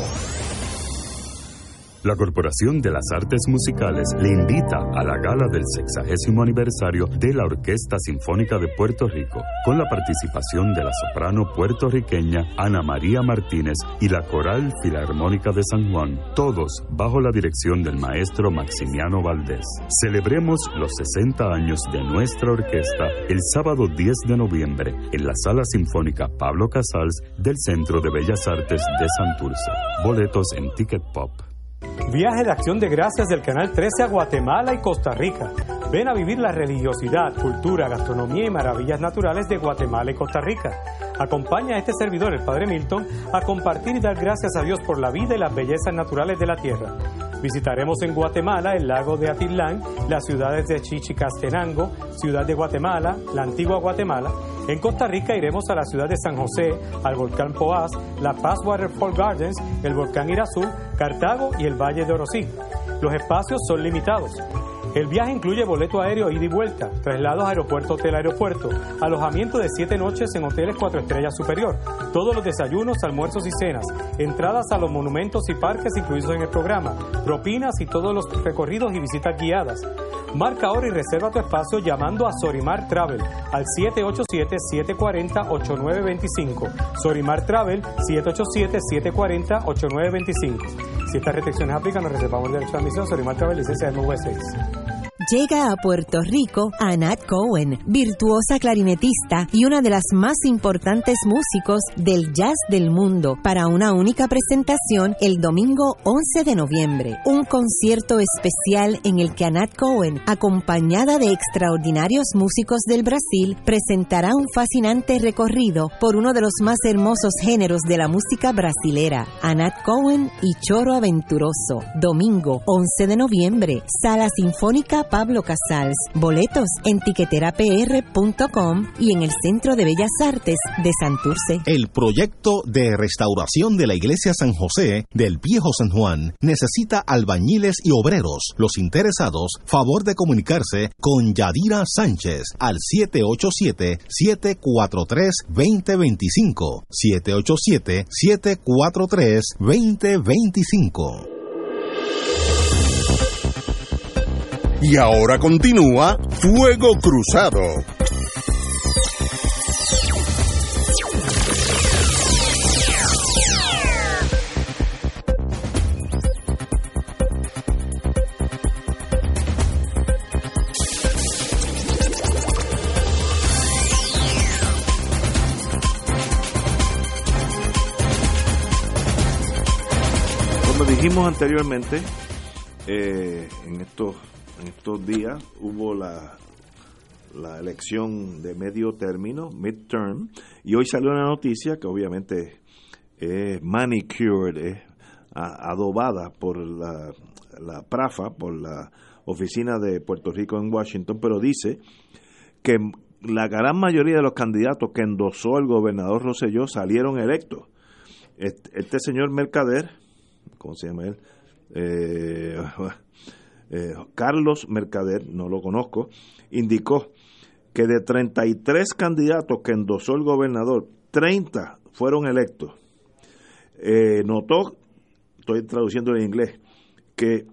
La Corporación de las Artes Musicales le invita a la gala del sexagésimo aniversario de la Orquesta Sinfónica de Puerto Rico, con la participación de la soprano puertorriqueña Ana María Martínez y la Coral Filarmónica de San Juan, todos bajo la dirección del maestro Maximiano Valdés. Celebremos los 60 años de nuestra orquesta el sábado 10 de noviembre en la Sala Sinfónica Pablo Casals del Centro de Bellas Artes de Santurce. Boletos en Ticket Pop. Viaje de acción de gracias del Canal 13 a Guatemala y Costa Rica. Ven a vivir la religiosidad, cultura, gastronomía y maravillas naturales de Guatemala y Costa Rica. Acompaña a este servidor, el Padre Milton, a compartir y dar gracias a Dios por la vida y las bellezas naturales de la tierra. Visitaremos en Guatemala el lago de Atitlán, las ciudades de Chichicastenango, Ciudad de Guatemala, la antigua Guatemala. En Costa Rica iremos a la ciudad de San José, al volcán Poás, la Paz Waterfall Gardens, el volcán Irazú, Cartago y el Valle de Orosí. Los espacios son limitados. El viaje incluye boleto aéreo ida y vuelta, traslados aeropuerto-hotel-aeropuerto, alojamiento de siete noches en hoteles cuatro estrellas superior, todos los desayunos, almuerzos y cenas, entradas a los monumentos y parques incluidos en el programa, propinas y todos los recorridos y visitas guiadas. Marca ahora y reserva tu espacio llamando a Sorimar Travel al 787-740-8925. Sorimar Travel 787-740-8925. Si estas restricciones aplican, nos reservamos el derecho de admisión. Sorimar Travel, licencia MV6. Llega a Puerto Rico Anat Cohen, virtuosa clarinetista y una de las más importantes músicos del jazz del mundo, para una única presentación el domingo 11 de noviembre. Un concierto especial en el que Anat Cohen, acompañada de extraordinarios músicos del Brasil, presentará un fascinante recorrido por uno de los más hermosos géneros de la música brasilera, Anat Cohen y Choro Aventuroso. Domingo 11 de noviembre, Sala Sinfónica Pablo Casals. Boletos en tiqueterapr.com y en el Centro de Bellas Artes de Santurce. El proyecto de restauración de la iglesia San José del Viejo San Juan necesita albañiles y obreros. Los interesados, favor de comunicarse con Yadira Sánchez al 787-743-2025. 787-743-2025. Y ahora continúa Fuego Cruzado. Como dijimos anteriormente, eh, en estos en estos días hubo la la elección de medio término, midterm, y hoy salió una noticia que obviamente es manicured, es adobada por la, la PRAFA, por la oficina de Puerto Rico en Washington, pero dice que la gran mayoría de los candidatos que endosó el gobernador Rosselló salieron electos. Este, este señor Mercader, ¿cómo se llama él? Eh, eh, Carlos Mercader, no lo conozco, indicó que de 33 candidatos que endosó el gobernador, 30 fueron electos. Eh, notó, estoy traduciendo en inglés, que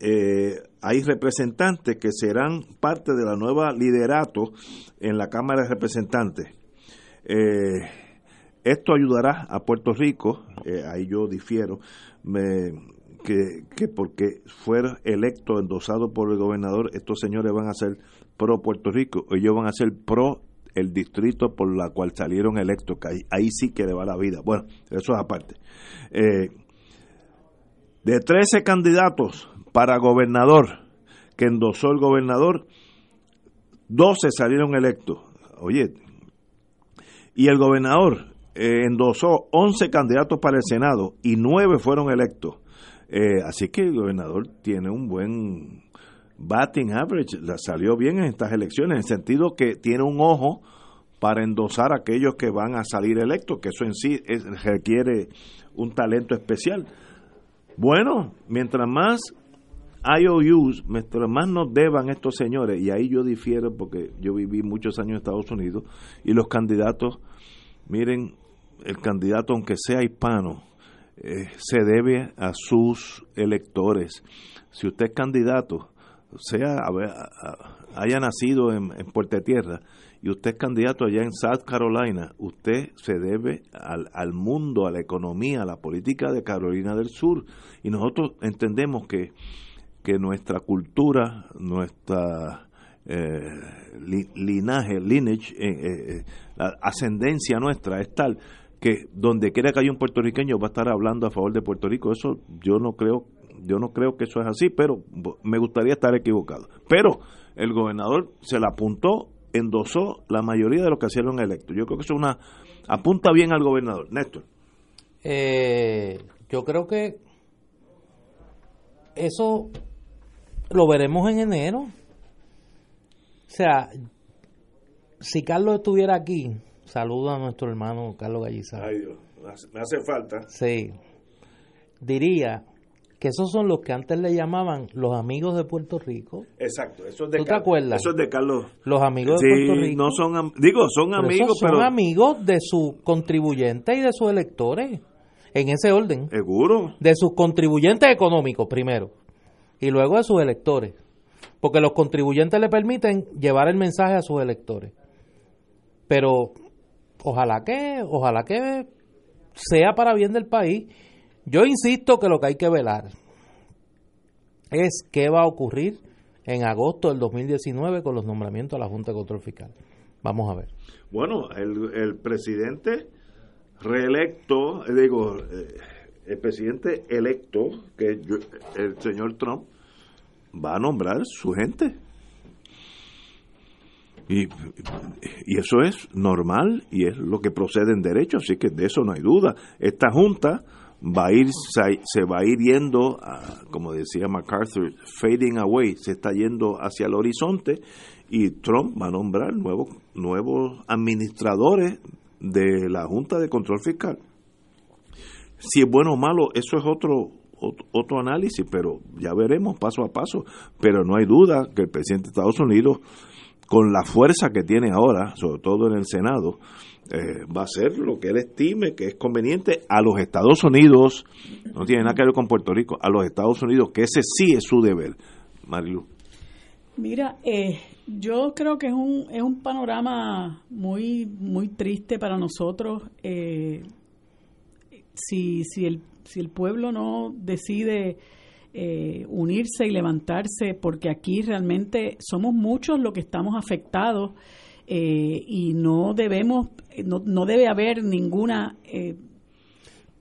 eh, hay representantes que serán parte de la nueva liderato en la Cámara de Representantes. Esto ayudará a Puerto Rico, ahí yo difiero, me, que, que porque fuera electo, endosado por el gobernador, estos señores van a ser pro Puerto Rico, ellos van a ser pro el distrito por la cual salieron electos, que ahí, sí que le va la vida. Bueno, eso es aparte. Eh, de 13 candidatos para gobernador que endosó el gobernador, 12 salieron electos. Oye, y el gobernador eh, endosó 11 candidatos para el Senado y 9 fueron electos. Eh, así que el gobernador tiene un buen batting average, la salió bien en estas elecciones, en el sentido que tiene un ojo para endosar a aquellos que van a salir electos, que eso en sí requiere un talento especial. Bueno, mientras más IOUs, mientras más nos deban estos señores, y ahí yo difiero porque yo viví muchos años en Estados Unidos, y los candidatos, miren, el candidato, aunque sea hispano, eh, se debe a sus electores. Si usted es candidato, sea haya nacido en, en Tierra y usted es candidato allá en South Carolina, usted se debe al, al mundo, a la economía, a la política de Carolina del Sur. Y nosotros entendemos que, que nuestra cultura, nuestra eh, linaje, lineage, eh, eh, la ascendencia nuestra es tal que donde quiera que haya un puertorriqueño va a estar hablando a favor de Puerto Rico. Eso yo no creo, yo no creo que eso es así, pero me gustaría estar equivocado. Pero el gobernador se la apuntó, endosó la mayoría de los que hicieron electos. Yo creo que eso es una apunta bien al gobernador. Néstor. Eh, yo creo que eso lo veremos en enero. O sea, si Carlos estuviera aquí, Saludo a nuestro hermano Carlos Gallizar. Ay Dios, me hace falta. Sí. Diría que esos son los que antes le llamaban los amigos de Puerto Rico. Exacto, eso es de ¿Tú te acuerdas? Eso es de Carlos. Los amigos de Puerto Rico. no son, digo, son amigos, son amigos de sus contribuyentes y de sus electores. En ese orden. Seguro. De sus contribuyentes económicos primero y luego de sus electores. Porque los contribuyentes le permiten llevar el mensaje a sus electores. Pero ojalá que, ojalá que sea para bien del país. Yo insisto que lo que hay que velar es qué va a ocurrir en agosto del 2019 con los nombramientos a la Junta de Control Fiscal. Vamos a ver. Bueno, el, el presidente reelecto, eh, digo, eh, el presidente electo, que el señor Trump, va a nombrar su gente. Y, y, eso es normal y es lo que procede en derecho, así que de eso no hay duda. Esta junta va a ir, se va a ir yendo, como decía MacArthur, fading away, se está yendo hacia el horizonte y Trump va a nombrar nuevos, nuevos administradores de la Junta de Control Fiscal. Si es bueno o malo, eso es otro, otro análisis, pero ya veremos paso a paso. Pero no hay duda que el presidente de Estados Unidos con la fuerza que tiene ahora, sobre todo en el Senado, eh, va a ser lo que él estime que es conveniente a los Estados Unidos, no tiene nada que ver con Puerto Rico, a los Estados Unidos, que ese sí es su deber. Marilu. Mira, eh, yo creo que es un, es un panorama muy, muy triste para nosotros. Eh, si, si, el, si el pueblo no decide eh, unirse y levantarse, porque aquí realmente somos muchos los que estamos afectados eh, y no debemos, no, no, debe haber ninguna eh,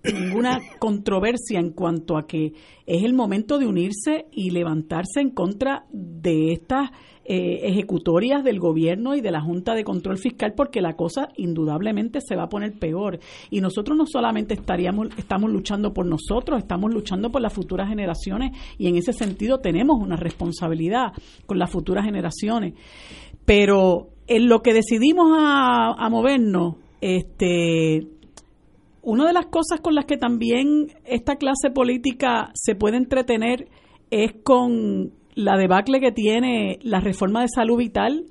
ninguna controversia en cuanto a que es el momento de unirse y levantarse en contra de estas eh, ejecutorias del gobierno y de la Junta de Control Fiscal porque la cosa indudablemente se va a poner peor y nosotros no solamente estaríamos estamos luchando por nosotros, estamos luchando por las futuras generaciones y en ese sentido tenemos una responsabilidad con las futuras generaciones. Pero en lo que decidimos a, a movernos, este una de las cosas con las que también esta clase política se puede entretener es con la debacle que tiene la reforma de salud vital,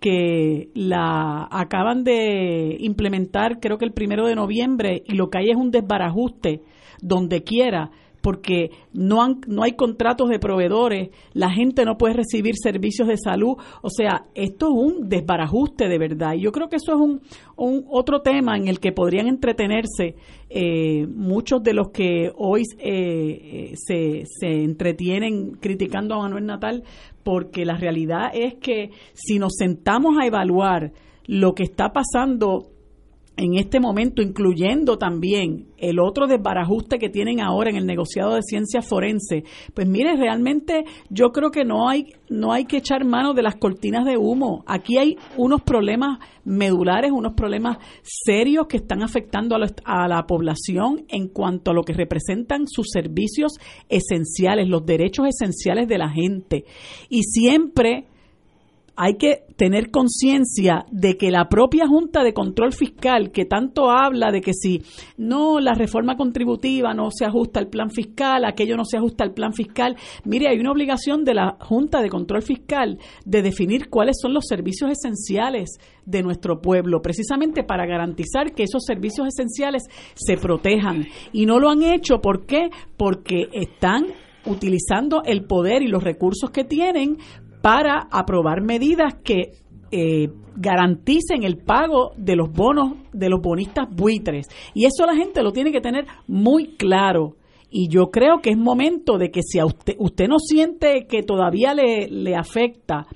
que la acaban de implementar creo que el primero de noviembre y lo que hay es un desbarajuste donde quiera porque no, han, no hay contratos de proveedores, la gente no puede recibir servicios de salud, o sea, esto es un desbarajuste de verdad. Y yo creo que eso es un, un otro tema en el que podrían entretenerse eh, muchos de los que hoy eh, se, se entretienen criticando a Manuel Natal, porque la realidad es que si nos sentamos a evaluar lo que está pasando en este momento, incluyendo también el otro desbarajuste que tienen ahora en el negociado de ciencias forense, pues mire, realmente yo creo que no hay, no hay que echar mano de las cortinas de humo. Aquí hay unos problemas medulares, unos problemas serios que están afectando a, a la población en cuanto a lo que representan sus servicios esenciales, los derechos esenciales de la gente. Y siempre hay que tener conciencia de que la propia Junta de Control Fiscal, que tanto habla de que si no, la reforma contributiva no se ajusta al plan fiscal, aquello no se ajusta al plan fiscal, mire, hay una obligación de la Junta de Control Fiscal de definir cuáles son los servicios esenciales de nuestro pueblo, precisamente para garantizar que esos servicios esenciales se protejan. Y no lo han hecho, ¿por qué? Porque están utilizando el poder y los recursos que tienen para aprobar medidas que eh, garanticen el pago de los bonos de los bonistas buitres. Y eso la gente lo tiene que tener muy claro. Y yo creo que es momento de que si a usted, usted no siente que todavía le, le afecta,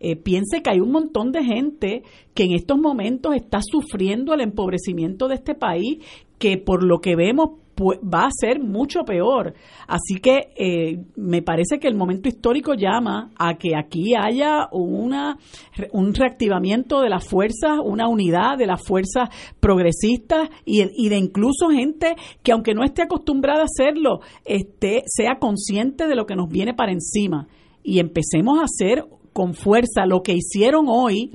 eh, piense que hay un montón de gente que en estos momentos está sufriendo el empobrecimiento de este país, que por lo que vemos va a ser mucho peor. Así que eh, me parece que el momento histórico llama a que aquí haya una, un reactivamiento de las fuerzas, una unidad de las fuerzas progresistas y, y de incluso gente que aunque no esté acostumbrada a hacerlo, esté, sea consciente de lo que nos viene para encima y empecemos a hacer con fuerza lo que hicieron hoy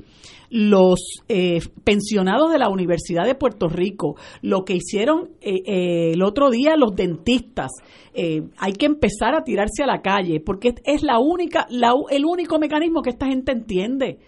los eh, pensionados de la Universidad de Puerto Rico, lo que hicieron eh, eh, el otro día los dentistas. hay que empezar a tirarse a la calle porque es la única, el único mecanismo que esta gente entiende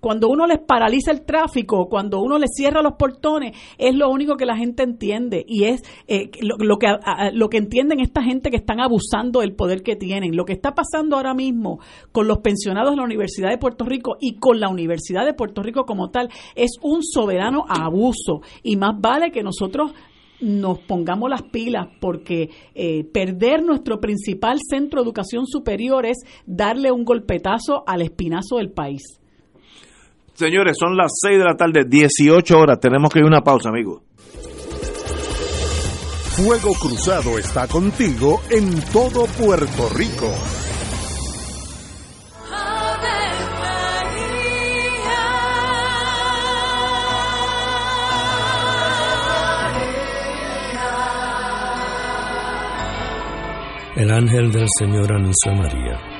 cuando uno les paraliza el tráfico, cuando uno les cierra los portones, es lo único que la gente entiende y es eh, lo, que, lo que entienden esta gente que están abusando del poder que tienen. Lo que está pasando ahora mismo con los pensionados de la Universidad de Puerto Rico y con la Universidad de Puerto Rico como tal es un soberano abuso y más vale que nosotros nos pongamos las pilas porque eh, perder nuestro principal centro de educación superior es darle un golpetazo al espinazo del país. Señores, son las 6 de la tarde, 18 horas. Tenemos que ir a una pausa, amigos. Fuego Cruzado está contigo en todo Puerto Rico. El ángel del Señor anunció a María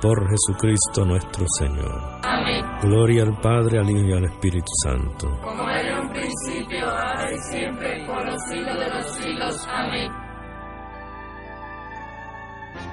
por Jesucristo nuestro Señor. Amén. Gloria al Padre, al Hijo y al Espíritu Santo. Como era en un principio, ahora y siempre, por los siglos de los siglos. Amén.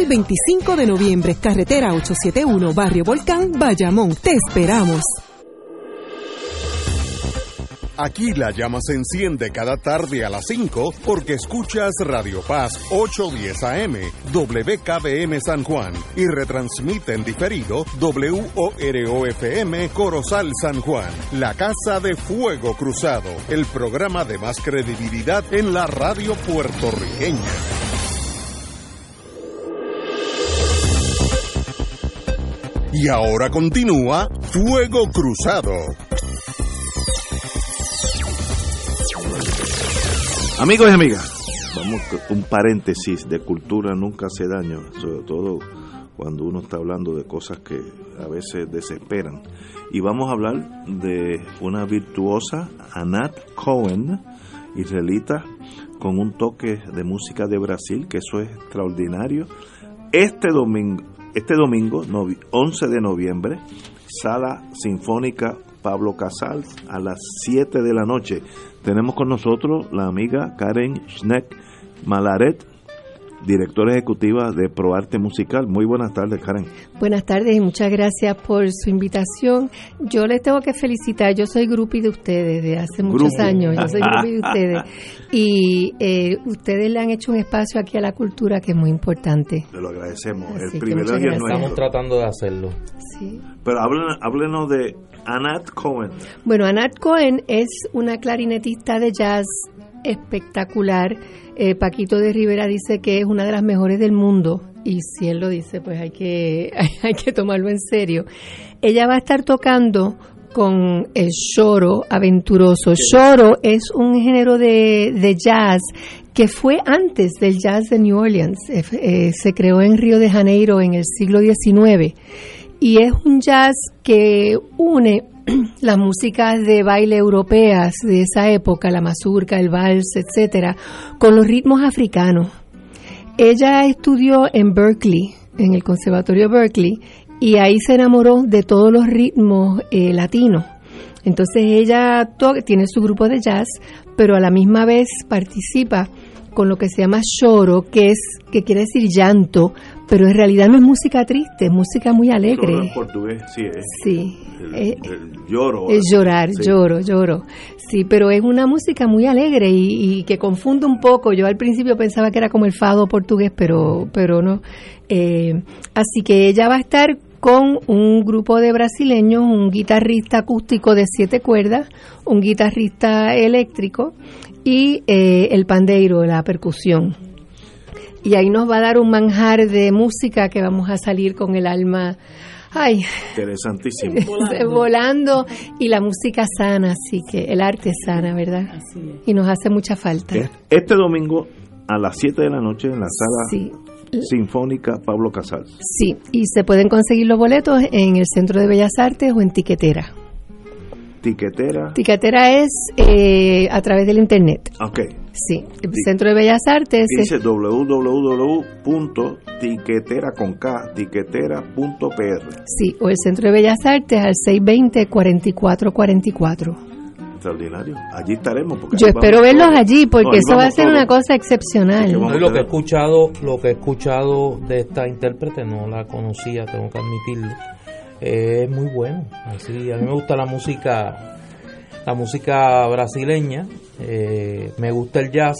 y 25 de noviembre, carretera 871, Barrio Volcán, Bayamón. Te esperamos. Aquí la llama se enciende cada tarde a las 5 porque escuchas Radio Paz 810 AM, WKBM San Juan y retransmite en diferido WOROFM Corozal San Juan, la Casa de Fuego Cruzado, el programa de más credibilidad en la radio puertorriqueña. Y ahora continúa Fuego Cruzado. Amigos y amigas, vamos un paréntesis de cultura nunca hace daño, sobre todo cuando uno está hablando de cosas que a veces desesperan. Y vamos a hablar de una virtuosa, Anat Cohen, israelita, con un toque de música de Brasil, que eso es extraordinario. Este domingo, este domingo, novi- 11 de noviembre, Sala Sinfónica Pablo Casals a las 7 de la noche. Tenemos con nosotros la amiga Karen Schneck Malaret, directora ejecutiva de ProArte Musical. Muy buenas tardes, Karen. Buenas tardes y muchas gracias por su invitación. Yo les tengo que felicitar, yo soy grupi de ustedes de hace muchos años, yo soy grupi de ustedes y eh, ustedes le han hecho un espacio aquí a la cultura que es muy importante. Te lo agradecemos. Así El privilegio es nuestro. Estamos tratando de hacerlo. Sí. Pero háblenos, háblenos de Anat Cohen. Bueno, Anat Cohen es una clarinetista de jazz espectacular. Eh, Paquito de Rivera dice que es una de las mejores del mundo y si él lo dice, pues hay que, hay que tomarlo en serio. Ella va a estar tocando con el choro aventuroso. Choro es un género de, de jazz que fue antes del jazz de New Orleans. Eh, eh, se creó en Río de Janeiro en el siglo XIX y es un jazz que une las músicas de baile europeas de esa época, la mazurca, el vals, etcétera, con los ritmos africanos. Ella estudió en Berkeley, en el Conservatorio Berkeley, y ahí se enamoró de todos los ritmos eh, latinos. Entonces ella tiene su grupo de jazz, pero a la misma vez participa con lo que se llama choro, que es que quiere decir llanto, pero en realidad no es música triste, es música muy Solo alegre. en portugués, sí, es. Sí. El, Eh, el lloro. es llorar, Sí. lloro, lloro. Sí, pero es una música muy alegre y, y que confunde un poco. Yo al principio pensaba que era como el fado portugués, pero, pero no. Eh, así que ella va a estar con un grupo de brasileños, un guitarrista acústico de siete cuerdas, un guitarrista eléctrico y eh, el pandeiro, la percusión. Y ahí nos va a dar un manjar de música que vamos a salir con el alma, ay, Interesantísimo. volando y la música sana, así que el arte sana, ¿verdad? Y nos hace mucha falta. Este domingo a las 7 de la noche en la sala Sí. Sinfónica Pablo Casals. Sí, y se pueden conseguir los boletos en el Centro de Bellas Artes o en Tiquetera. Tiquetera. Tiquetera es eh, a través del Internet. Ok. Sí, el Centro de Bellas Artes es Dice www.tiquetera con K, tiquetera.pr. sí, o el Centro de Bellas Artes al 620-4444. Extraordinario. Allí estaremos. Porque Yo espero verlos todos. allí porque No, eso va a ser todos. una cosa excepcional. No, lo que he escuchado, lo que he escuchado de esta intérprete, no la conocía, tengo que admitirlo. es muy bueno. Así, a mí me gusta la música, la música brasileña, eh, me gusta el jazz,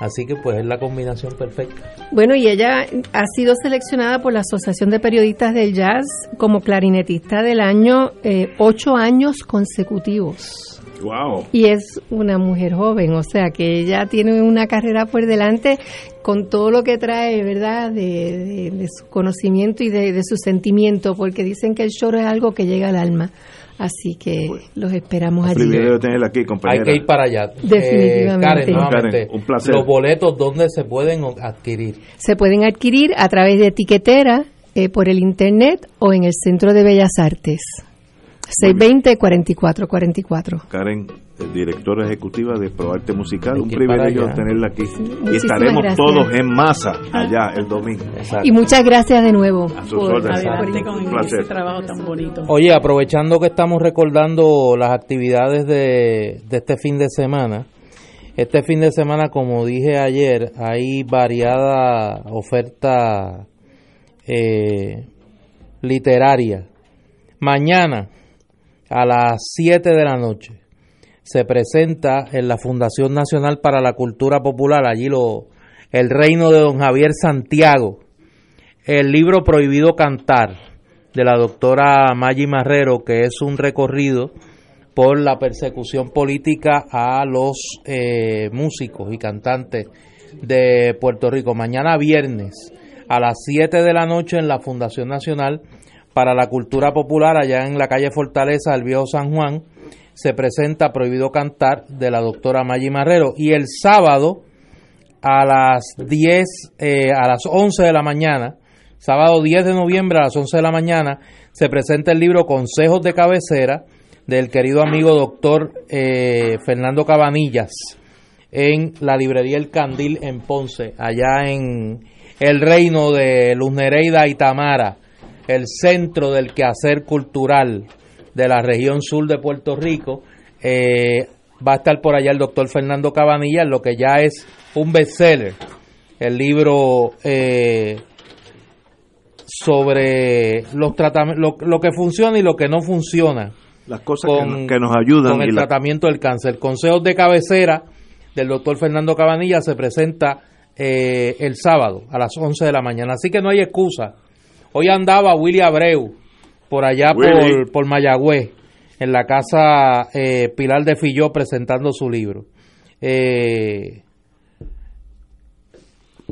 así que pues es la combinación perfecta. Bueno, y ella ha sido seleccionada por la Asociación de Periodistas del Jazz como clarinetista del año eh, ocho años consecutivos. Wow. Y es una mujer joven, o sea que ella tiene una carrera por delante con todo lo que trae, ¿verdad? De, de- de su conocimiento y de, de su sentimiento, porque dicen que el choro es algo que llega al alma. Así que los esperamos Un allí. privilegio de tenerla aquí, Hay que ir para allá. Definitivamente. Eh, Karen, nuevamente, Karen, un placer. Los boletos, ¿dónde se pueden adquirir? Se pueden adquirir a través de etiquetera, eh, por el internet o en el Centro de Bellas Artes. 620-4444. Karen, directora ejecutiva de ProArte Musical. Un privilegio tenerla aquí. y estaremos gracias. todos en masa allá el domingo. Y muchas gracias de nuevo. A sus por órdenes. Un placer. ese trabajo tan bonito. Oye, aprovechando que estamos recordando las actividades de, de este fin de semana, este fin de semana, como dije ayer, hay variada oferta eh, literaria. Mañana, a las 7 de la noche, se presenta en la Fundación Nacional para la Cultura Popular, allí lo, el reino de don Javier Santiago, el libro Prohibido Cantar de la doctora Maggi Marrero, que es un recorrido por la persecución política a los eh, músicos y cantantes de Puerto Rico. Mañana viernes a las 7 de la noche en la Fundación Nacional para la Cultura Popular, allá en la calle Fortaleza del Viejo San Juan, se presenta Prohibido Cantar de la doctora Maggi Marrero. Y el sábado a las 10, eh, a las 11 de la mañana, sábado 10 de noviembre a las 11 de la mañana, se presenta el libro Consejos de Cabecera del querido amigo doctor eh, Fernando Cabanillas en la librería El Candil en Ponce, allá en el reino de Luz Nereida y Tamara, el centro del quehacer cultural de la región sur de Puerto Rico. Eh, va a estar por allá el doctor Fernando Cabanillas, lo que ya es un bestseller, el libro eh, sobre los tratamientos, lo, lo que funciona y lo que no funciona Las cosas que, nos- que nos ayudan. con el la- tratamiento del cáncer. Consejos de cabecera del doctor Fernando Cabanilla se presenta eh, el sábado a las 11 de la mañana. Así que no hay excusa. Hoy andaba Willy Abreu por allá Willy. por, por Mayagüez, en la casa eh, Pilar de Filló presentando su libro. Eh,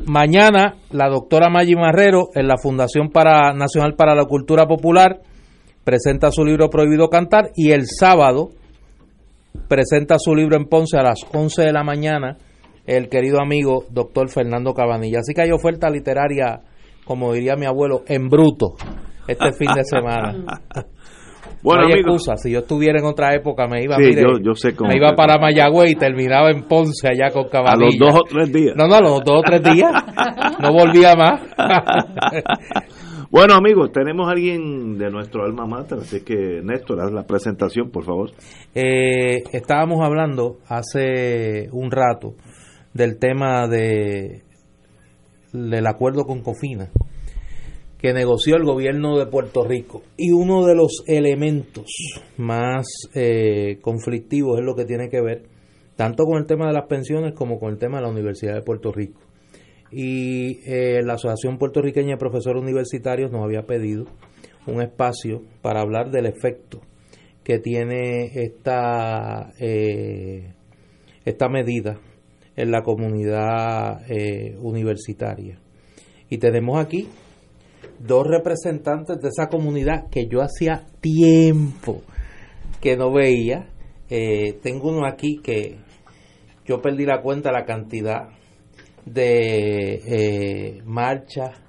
mañana la doctora Maggi Marrero en la Fundación para, Nacional para la Cultura Popular presenta su libro Prohibido Cantar y el sábado presenta su libro en Ponce a las 11 de la mañana el querido amigo doctor Fernando Cabanilla. Así que hay oferta literaria, como diría mi abuelo, en bruto este fin de semana. Bueno, no hay excusa, si yo estuviera en otra época me iba, Sí, mire, yo- yo sé cómo me iba para Mayagüez y terminaba en Ponce allá con a Cabanilla. los dos o tres días. No, no, a los dos o tres días. No volvía más. Bueno, amigos, tenemos a alguien de nuestro alma mater, así que Néstor, haz la presentación, por favor. Eh, estábamos hablando hace un rato del tema de del acuerdo con Cofina que negoció el gobierno de Puerto Rico. Y uno de los elementos más eh, conflictivos es lo que tiene que ver tanto con el tema de las pensiones como con el tema de la Universidad de Puerto Rico. Y eh, la Asociación Puertorriqueña de Profesores Universitarios nos había pedido un espacio para hablar del efecto que tiene esta eh, esta medida en la comunidad eh, universitaria. Y tenemos aquí dos representantes de esa comunidad que yo hacía tiempo que no veía. Eh, tengo uno aquí que yo perdí la cuenta la cantidad de eh, marchas,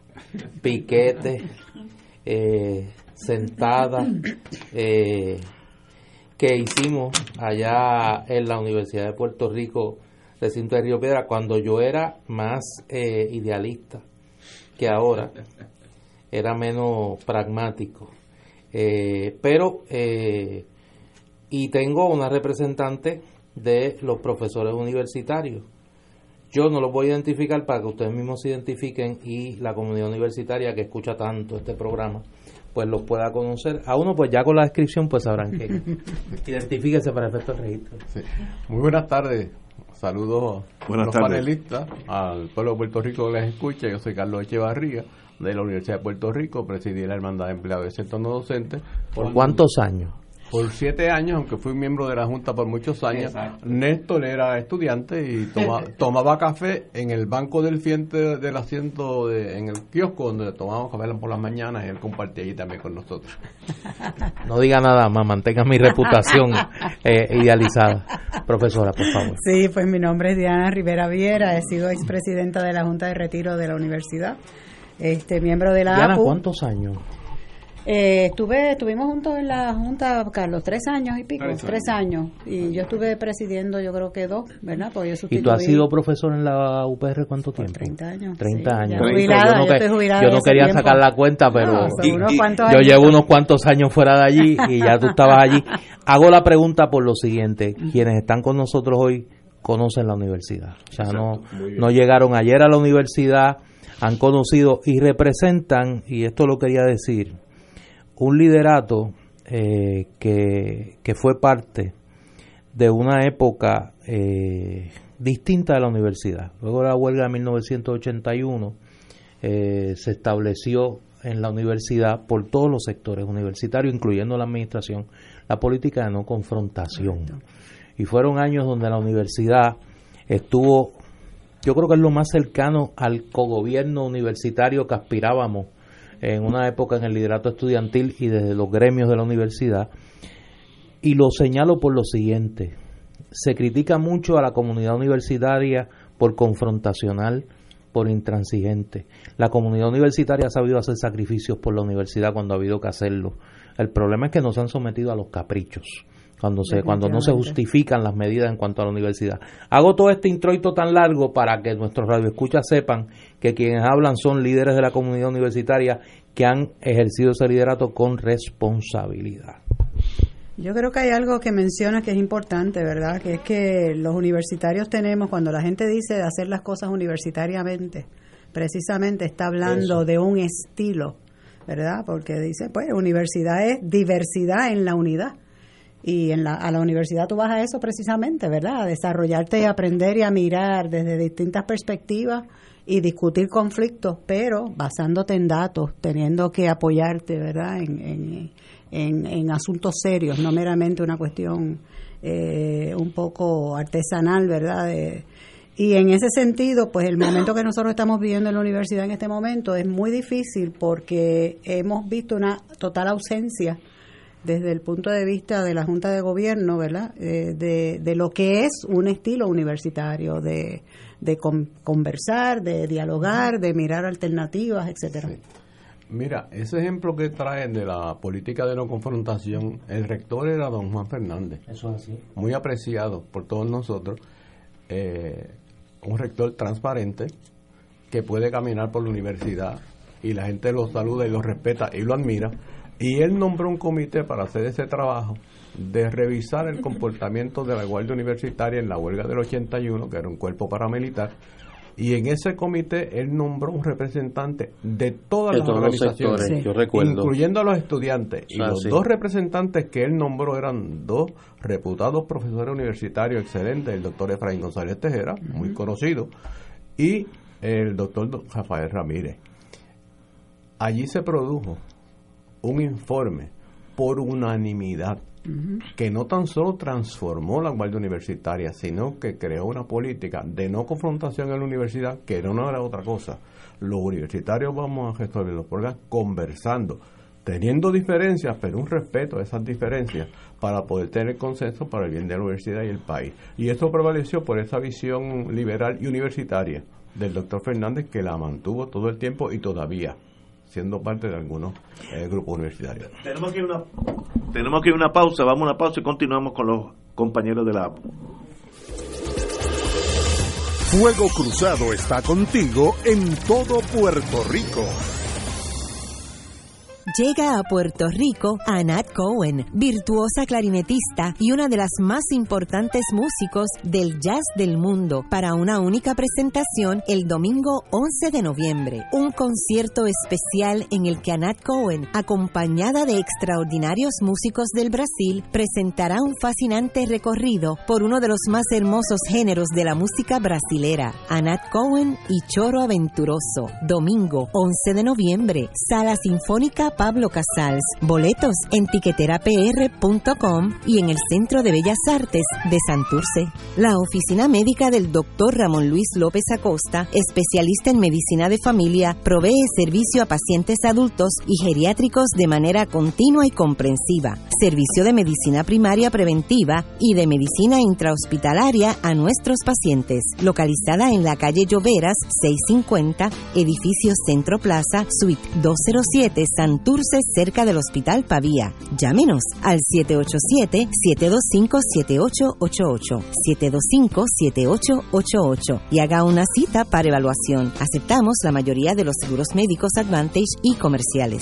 piquetes, sentadas que hicimos allá en la Universidad de Puerto Rico, recinto de Río Piedra, cuando yo era más eh, idealista que ahora, era menos pragmático. Eh, pero, eh, y tengo una representante de los profesores universitarios. Yo no los voy a identificar para que ustedes mismos se identifiquen y la comunidad universitaria que escucha tanto este programa pues los pueda conocer. A uno pues ya con la descripción pues sabrán que identifíquese para efecto del registro. Muy buenas tardes. Saludos Buenas a los tardes. panelistas, al pueblo de Puerto Rico que les escucha. Yo soy Carlos Echevarría de la Universidad de Puerto Rico, presidí la Hermandad de Empleados del Sector No Docente. ¿Por cuántos años? Por siete años, aunque fui miembro de la Junta por muchos años. Néstor era estudiante y toma- tomaba café en el banco del frente del asiento, de- en el kiosco donde tomábamos café por las mañanas y él compartía allí también con nosotros. No diga nada más, mantenga mi reputación eh, idealizada. Profesora, por favor. Sí, pues mi nombre es Diana Rivera Viera, he sido expresidenta de la Junta de Retiro de la Universidad, este miembro de la Diana, APU. ¿cuántos años? Eh, estuve, estuvimos juntos en la Junta, Carlos, tres años y pico, Tres tres, años. Y yo estuve presidiendo, yo creo que dos, ¿verdad? Porque yo ¿Y tú has sido profesor en la UPR cuánto tiempo? 30 años. 30 sí, años. jubilada, yo no, yo estoy jubilada yo no quería tiempo. sacar la cuenta, pero No, son unos cuantos yo llevo unos cuantos años fuera de allí y ya tú estabas allí. Hago la pregunta por lo siguiente. Quienes están con nosotros hoy conocen la universidad. O sea, no, Exacto, no llegaron ayer a la universidad, han conocido y representan, y esto lo quería decir, un liderato eh, que, que fue parte de una época eh, distinta de la universidad. Luego de la huelga de 1981 eh, se estableció en la universidad por todos los sectores universitarios, incluyendo la administración, la política de no confrontación. Y fueron años donde la universidad estuvo, yo creo que es lo más cercano al cogobierno universitario que aspirábamos en una época en el liderato estudiantil y desde los gremios de la universidad. Y lo señalo por lo siguiente, se critica mucho a la comunidad universitaria por confrontacional, por intransigente. La comunidad universitaria ha sabido hacer sacrificios por la universidad cuando ha habido que hacerlo. El problema es que no se han sometido a los caprichos. Cuando, se, cuando no se justifican las medidas en cuanto a la universidad. Hago todo este introito tan largo para que nuestros radioescuchas sepan que quienes hablan son líderes de la comunidad universitaria que han ejercido ese liderato con responsabilidad. Yo creo que hay algo que menciona que es importante, ¿verdad? Que es que los universitarios tenemos, cuando la gente dice de hacer las cosas universitariamente, precisamente está hablando Eso. de un estilo, ¿verdad? Porque dice, pues, universidad es diversidad en la unidad. Y en la, a la universidad tú vas a eso precisamente, ¿verdad? A desarrollarte y aprender y a mirar desde distintas perspectivas y discutir conflictos, pero basándote en datos, teniendo que apoyarte, ¿verdad? En, en, en, en asuntos serios, no meramente una cuestión eh, un poco artesanal, ¿verdad? De- y en ese sentido, pues el momento que nosotros estamos viviendo en la universidad en este momento es muy difícil porque hemos visto una total ausencia desde el punto de vista de la Junta de Gobierno, ¿verdad? Eh, de, de lo que es un estilo universitario, de, de con- conversar, de dialogar, de mirar alternativas, etcétera. Mira, ese ejemplo que traen de la política de no confrontación, el rector era don Juan Fernández. Eso es así. Muy apreciado por todos nosotros. eh, un rector transparente que puede caminar por la universidad y la gente lo saluda y lo respeta y lo admira. Y él nombró un comité para hacer ese trabajo de revisar el comportamiento de la Guardia Universitaria en la huelga del 81, que era un cuerpo paramilitar. Y en ese comité él nombró un representante de todas De las organizaciones, sectores, yo recuerdo. incluyendo a los estudiantes. Y Ah, los sí. dos representantes que él nombró eran dos reputados profesores universitarios excelentes, el doctor Efraín González Tejera, muy conocido, y el doctor Do- Rafael Ramírez. Allí se produjo un informe por unanimidad que no tan solo transformó la Guardia Universitaria, sino que creó una política de no confrontación en la universidad, que no era otra cosa. Los universitarios vamos a resolver los problemas conversando, teniendo diferencias, pero un respeto a esas diferencias para poder tener consenso para el bien de la universidad y el país. Y eso prevaleció por esa visión liberal y universitaria del doctor Fernández, que la mantuvo todo el tiempo y todavía siendo parte de algunos eh, grupos universitarios. Tenemos que ir una tenemos que ir una pausa, vamos a una pausa y continuamos con los compañeros de la. Fuego Cruzado está contigo en todo Puerto Rico. Llega a Puerto Rico Anat Cohen, virtuosa clarinetista y una de las más importantes músicos del jazz del mundo, para una única presentación el domingo 11 de noviembre. Un concierto especial en el que Anat Cohen, acompañada de extraordinarios músicos del Brasil, presentará un fascinante recorrido por uno de los más hermosos géneros de la música brasilera, Anat Cohen y Choro Aventuroso. Domingo 11 de noviembre, Sala Sinfónica Pablo Casals. Boletos en tiqueterapr.com y en el Centro de Bellas Artes de Santurce. La oficina médica del doctor Ramón Luis López Acosta, especialista en medicina de familia, provee servicio a pacientes adultos y geriátricos de manera continua y comprensiva. Servicio de medicina primaria preventiva y de medicina intrahospitalaria a nuestros pacientes. Localizada en la calle Lloveras, 650, edificio Centro Plaza, Suite 207, Santurce, cerca del Hospital Pavía. Llámenos al 787-725-7888, 725-7888 y haga una cita para evaluación. Aceptamos la mayoría de los seguros médicos Advantage y comerciales.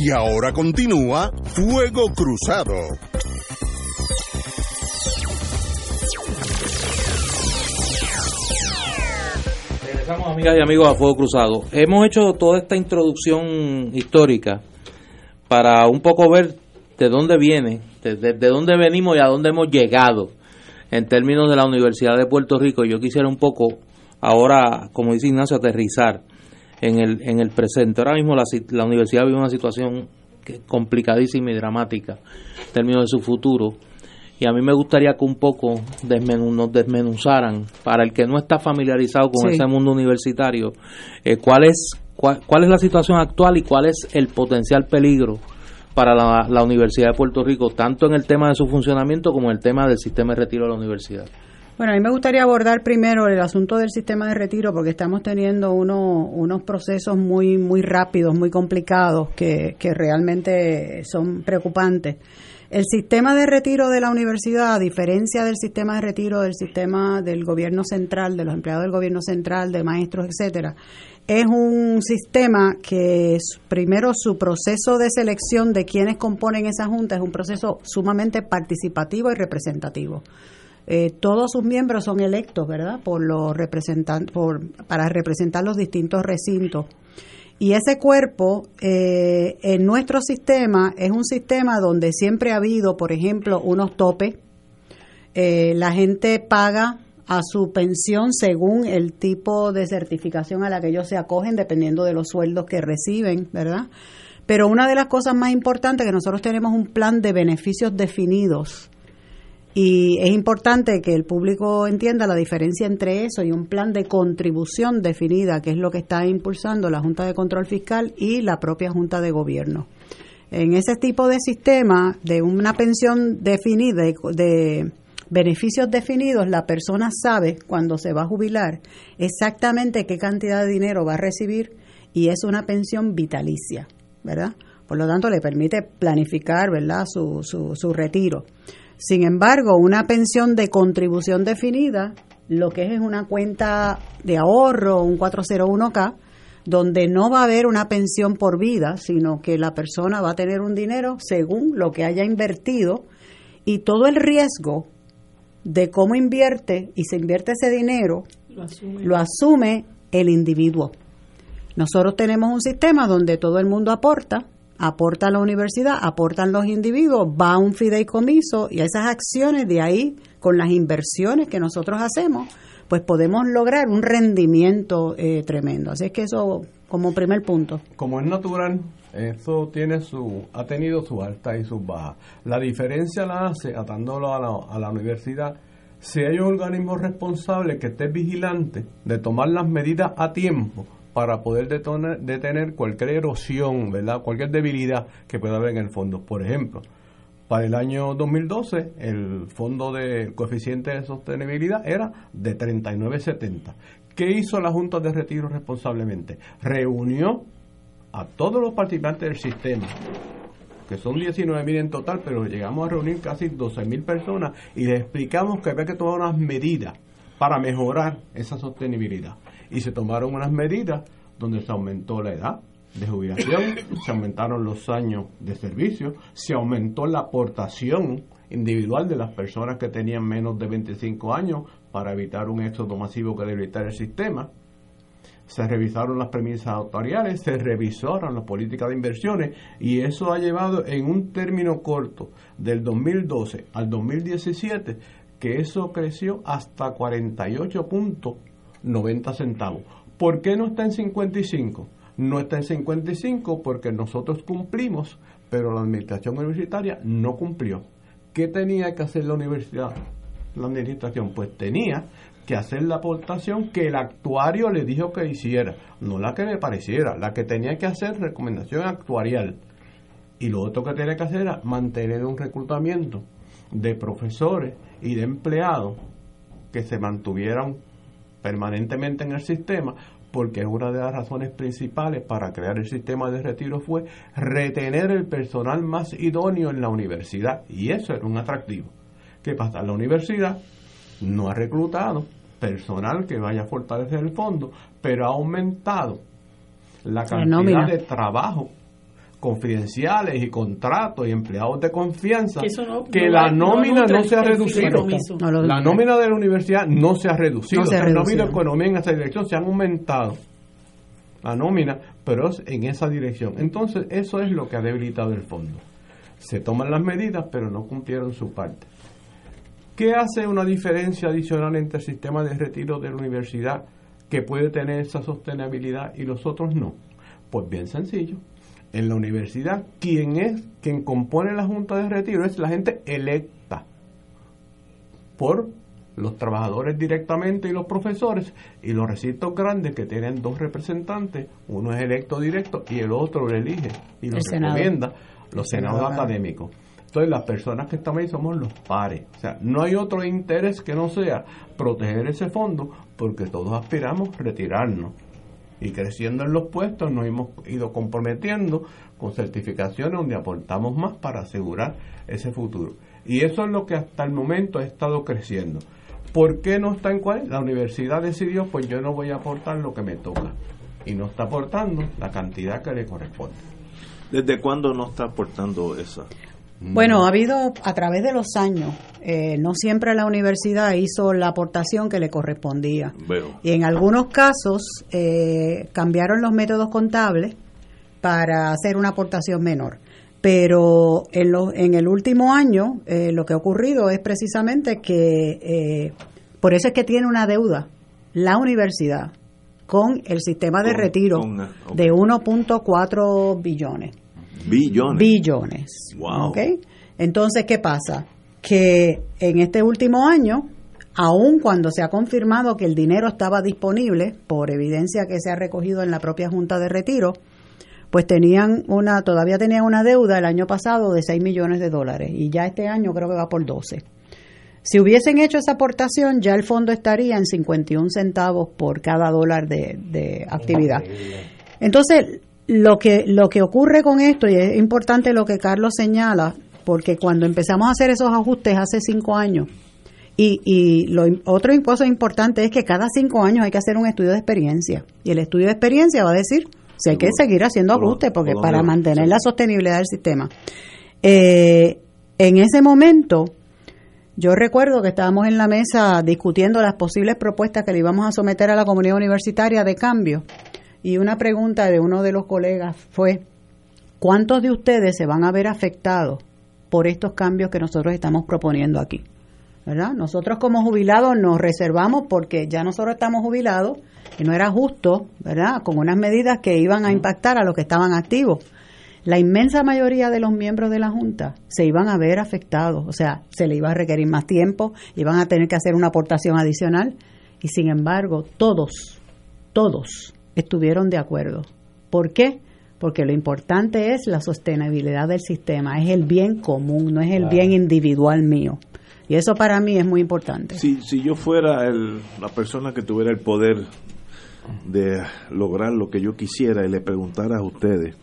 Y ahora continúa Fuego Cruzado. Regresamos, amigas y amigos, a Fuego Cruzado. Hemos hecho toda esta introducción histórica para un poco ver de dónde viene, de, de- de dónde venimos y a dónde hemos llegado en términos de la Universidad de Puerto Rico. Yo quisiera un poco, ahora, como dice Ignacio, aterrizar en el, en el presente. Ahora mismo la, la universidad vive una situación complicadísima y dramática en términos de su futuro. Y a mí me gustaría que un poco desmenu- nos desmenuzaran, para el que no está familiarizado con Sí. ese mundo universitario, eh, cuál, es, cuál, cuál es la situación actual y cuál es el potencial peligro para la, la Universidad de Puerto Rico, tanto en el tema de su funcionamiento como en el tema del sistema de retiro de la universidad. Bueno, a mí me gustaría abordar primero el asunto del sistema de retiro porque estamos teniendo uno- unos procesos muy muy rápidos, muy complicados que, que realmente son preocupantes. El sistema de retiro de la universidad, a diferencia del sistema de retiro del sistema del gobierno central, de los empleados del gobierno central, de maestros, etcétera, es un sistema que primero su proceso de selección de quienes componen esa junta es un proceso sumamente participativo y representativo. Eh, todos sus miembros son electos, ¿verdad? Por los representantes, por, para representar los distintos recintos. Y ese cuerpo eh, en nuestro sistema es un sistema donde siempre ha habido, por ejemplo, unos topes. Eh, la gente paga a su pensión según el tipo de certificación a la que ellos se acogen, dependiendo de los sueldos que reciben, ¿verdad? Pero una de las cosas más importantes es que nosotros tenemos un plan de beneficios definidos. Y es importante que el público entienda la diferencia entre eso y un plan de contribución definida, que es lo que está impulsando la Junta de Control Fiscal y la propia Junta de Gobierno. En ese tipo de sistema de una pensión definida, de, beneficios definidos, la persona sabe cuando se va a jubilar exactamente qué cantidad de dinero va a recibir y es una pensión vitalicia, ¿verdad? Por lo tanto, le permite planificar, ¿verdad?, su, su, su retiro. Sin embargo, una pensión de contribución definida, lo que es es una cuenta de ahorro, un 401k, donde no va a haber una pensión por vida, sino que la persona va a tener un dinero según lo que haya invertido y todo el riesgo de cómo invierte y se invierte ese dinero Lo asume. lo asume el individuo. Nosotros tenemos un sistema donde todo el mundo aporta, aporta la universidad, aportan los individuos, va a un fideicomiso y esas acciones de ahí, con las inversiones que nosotros hacemos, pues podemos lograr un rendimiento eh, tremendo. Así es que eso como primer punto. Como es natural, eso tiene su, ha tenido sus altas y sus bajas. La diferencia la hace, atándolo la, a la universidad, si hay un organismo responsable que esté vigilante de tomar las medidas a tiempo para poder detener cualquier erosión, ¿verdad? cualquier debilidad que pueda haber en el fondo. Por ejemplo, para el año 2012, el fondo de coeficiente de sostenibilidad era de 39.70. ¿Qué hizo la Junta de Retiro responsablemente? Reunió a todos los participantes del sistema, que son 19.000 en total, pero llegamos a reunir casi 12.000 personas y les explicamos que había que tomar unas medidas para mejorar esa sostenibilidad. Y se tomaron unas medidas donde se aumentó la edad de jubilación, se aumentaron los años de servicio, se aumentó la aportación individual de las personas que tenían menos de 25 años para evitar un éxodo masivo que debilitar el sistema. Se revisaron las premisas autoriales, se revisaron las políticas de inversiones y eso ha llevado en un término corto del 2012 al 2017 que eso creció hasta 48.90 centavos. ¿Por qué no está en 55? No está en 55 porque nosotros cumplimos, pero la administración universitaria no cumplió. ¿Qué tenía que hacer la universidad? La administración, pues tenía que hacer la aportación que el actuario le dijo que hiciera, no la que le pareciera, la que tenía que hacer recomendación actuarial. Y lo otro que tenía que hacer era mantener un reclutamiento de profesores y de empleados que se mantuvieran permanentemente en el sistema, porque una de las razones principales para crear el sistema de retiro fue retener el personal más idóneo en la universidad, y eso era un atractivo. ¿Qué pasa? La universidad no ha reclutado personal que vaya a fortalecer el fondo, pero ha aumentado la cantidad de trabajo confidenciales y contratos y empleados de confianza Que eso no- que no la no nómina no se ha reducido. La nómina de la universidad no se ha reducido. No se ha de economía en esa dirección se han aumentado la nómina, pero es en esa dirección. Entonces, eso es lo que ha debilitado el fondo. Se toman las medidas, pero no cumplieron su parte. ¿Qué hace una diferencia adicional entre el sistema de retiro de la universidad que puede tener esa sostenibilidad y los otros no? Pues bien sencillo. En la universidad, quien es, quien compone la junta de retiro es la gente electa por los trabajadores directamente y los profesores y los recintos grandes que tienen dos representantes, uno es electo directo y el otro lo elige y lo El Senado. recomienda los senados Senado. académicos. Entonces las personas que estamos ahí somos los pares. O sea, no hay otro interés que no sea proteger ese fondo porque todos aspiramos a retirarnos. Y creciendo en los puestos nos hemos ido comprometiendo con certificaciones donde aportamos más para asegurar ese futuro. Y eso es lo que hasta el momento ha estado creciendo. ¿Por qué no está en cuál? La universidad decidió, pues yo no voy a aportar lo que me toca. Y no está aportando la cantidad que le corresponde. ¿Desde cuándo no está aportando esa? Bueno, ha habido a través de los años, eh, no siempre la universidad hizo la aportación que le correspondía. Y en algunos casos eh, cambiaron los métodos contables para hacer una aportación menor. Pero en, lo- en el último año eh, lo que ha ocurrido es precisamente que, eh, por eso es que tiene una deuda la universidad con el sistema de Con- retiro con, de 1.4 billones. Billones. Billones. Wow. ¿ok? Entonces, ¿qué pasa? Que en este último año, aun cuando se ha confirmado que el dinero estaba disponible, por evidencia que se ha recogido en la propia Junta de Retiro, pues tenían una, todavía tenían una deuda el año pasado de 6 millones de dólares y ya este año creo que va por 12. Si hubiesen hecho esa aportación, ya el fondo estaría en 51 centavos por cada dólar de, de actividad. Entonces, lo que, lo que ocurre con esto, y es importante lo que Carlos señala, porque cuando empezamos a hacer esos ajustes hace cinco años, y, y lo otro cosa importante es que cada cinco años hay que hacer un estudio de experiencia. Y el estudio de experiencia va a decir si hay que seguir haciendo ajustes, porque para mantener la sostenibilidad del sistema. Eh, en ese momento, yo recuerdo que estábamos en la mesa discutiendo las posibles propuestas que le íbamos a someter a la comunidad universitaria de cambio. Y una pregunta de uno de los colegas fue, ¿cuántos de ustedes se van a ver afectados por estos cambios que nosotros estamos proponiendo aquí? ¿Verdad? Nosotros como jubilados nos reservamos porque ya nosotros estamos jubilados y no era justo, ¿verdad? Con unas medidas que iban a impactar a los que estaban activos. La inmensa mayoría de los miembros de la Junta se iban a ver afectados, o sea, se le iba a requerir más tiempo, iban a tener que hacer una aportación adicional y sin embargo todos, todos estuvieron de acuerdo. ¿Por qué? Porque lo importante es la sostenibilidad del sistema, es el bien común, no es el Claro. bien individual mío. Y eso para mí es muy importante. Si, si yo fuera el- la persona que tuviera el poder de lograr lo que yo quisiera y le preguntara a ustedes,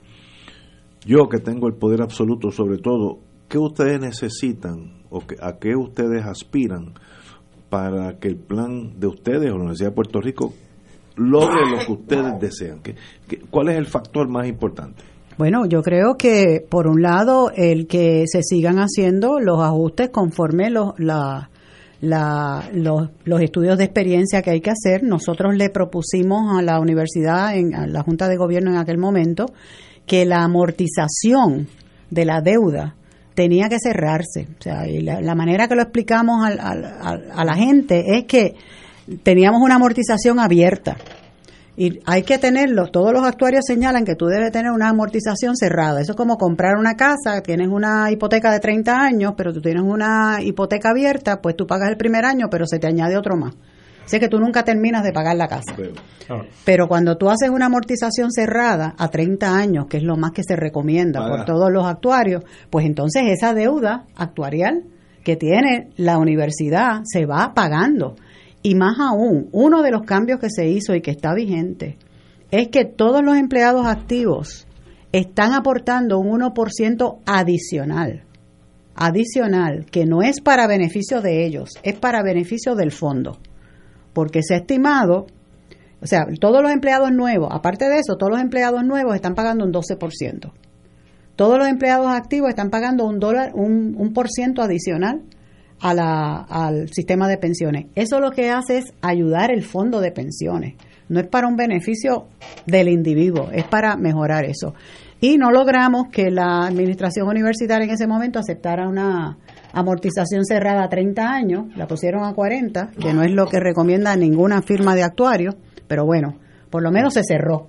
yo que tengo el poder absoluto sobre todo, ¿qué ustedes necesitan o que- a qué ustedes aspiran para que el plan de ustedes o la Universidad de Puerto Rico logre lo que ustedes desean? ¿Qué- qué- ¿Cuál es el factor más importante? Bueno, yo creo que por un lado el que se sigan haciendo los ajustes conforme los, la- la- los, los estudios de experiencia que hay que hacer. Nosotros le propusimos a la universidad, en, a la Junta de Gobierno en aquel momento, que la amortización de la deuda tenía que cerrarse. O sea, y la, la manera que lo explicamos a la gente es que teníamos una amortización abierta. Y hay que tenerlo, todos los actuarios señalan que tú debes tener una amortización cerrada. Eso es como comprar una casa, tienes una hipoteca de 30 años, pero tú tienes una hipoteca abierta, pues tú pagas el primer año, pero se te añade otro más. Así que tú nunca terminas de pagar la casa. Pero cuando tú haces una amortización cerrada a 30 años, que es lo más que se recomienda por todos los actuarios, pues entonces esa deuda actuarial que tiene la universidad se va pagando. Y más aún, uno de los cambios que se hizo y que está vigente es que todos los empleados activos están aportando un 1% adicional. Adicional, que no es para beneficio de ellos, es para beneficio del fondo. Porque se ha estimado, o sea, todos los empleados nuevos, aparte de eso, todos los empleados nuevos están pagando un 12%. Todos los empleados activos están pagando un dólar, un, un por ciento adicional a la, al sistema de pensiones. Eso lo que hace es ayudar el fondo de pensiones. No es para un beneficio del individuo, es para mejorar eso. Y no logramos que la administración universitaria en ese momento aceptara una amortización cerrada a 30 años, la pusieron a 40, que no es lo que recomienda ninguna firma de actuario, pero bueno, por lo menos se cerró.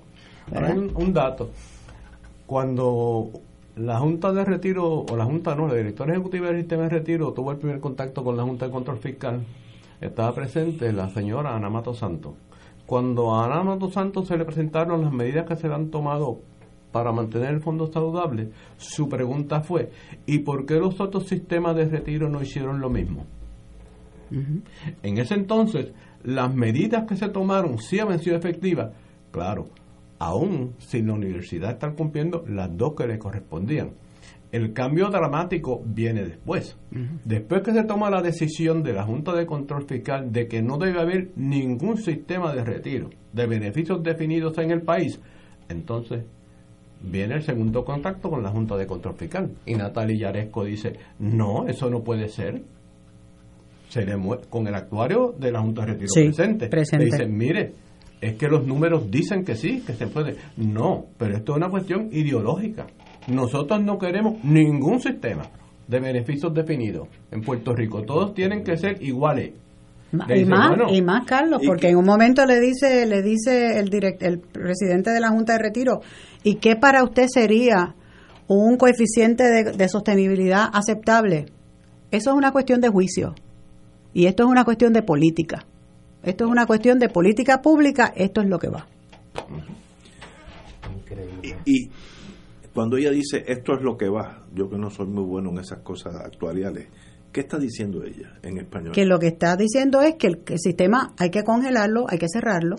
Hay un, un dato. Cuando la Junta de Retiro, o la Junta no, la Directora Ejecutiva del Sistema de Retiro tuvo el primer contacto con la Junta de Control Fiscal, estaba presente la señora Ana Mato Santos. Cuando a Ana Mato Santos se le presentaron las medidas que se le han tomado para mantener el fondo saludable, su pregunta fue, ¿y por qué los otros sistemas de retiro no hicieron lo mismo? En ese entonces, las medidas que se tomaron sí habían sido efectivas, claro, aún sin la universidad estar cumpliendo las dos que le correspondían. El cambio dramático viene después. Después que se toma la decisión de la Junta de Control Fiscal de que no debe haber ningún sistema de retiro de beneficios definidos en el país, entonces viene el segundo contacto con la Junta de Control Fiscal. Y Natalia Yaresco dice, no, eso no puede ser. Se le con el actuario de la Junta de Retiro Sí, presente. presente. Le dicen, mire, es que los números dicen que sí, que se puede. No, pero esto es una cuestión ideológica. Nosotros no queremos ningún sistema de beneficios definidos en Puerto Rico. Todos tienen que ser iguales. Le Y más, bueno, y más Carlos, ¿y porque en un momento le dice, le dice el direct, el presidente de la Junta de Retiro, ¿y qué para usted sería un coeficiente de, de sostenibilidad aceptable? Eso es una cuestión de juicio. Y esto es una cuestión de política. Esto es una cuestión de política pública, esto es lo que va. Y, y cuando ella dice esto es lo que va, yo que no soy muy bueno en esas cosas actuariales, ¿qué está diciendo ella en español? Que lo que está diciendo es que el, el sistema hay que congelarlo, hay que cerrarlo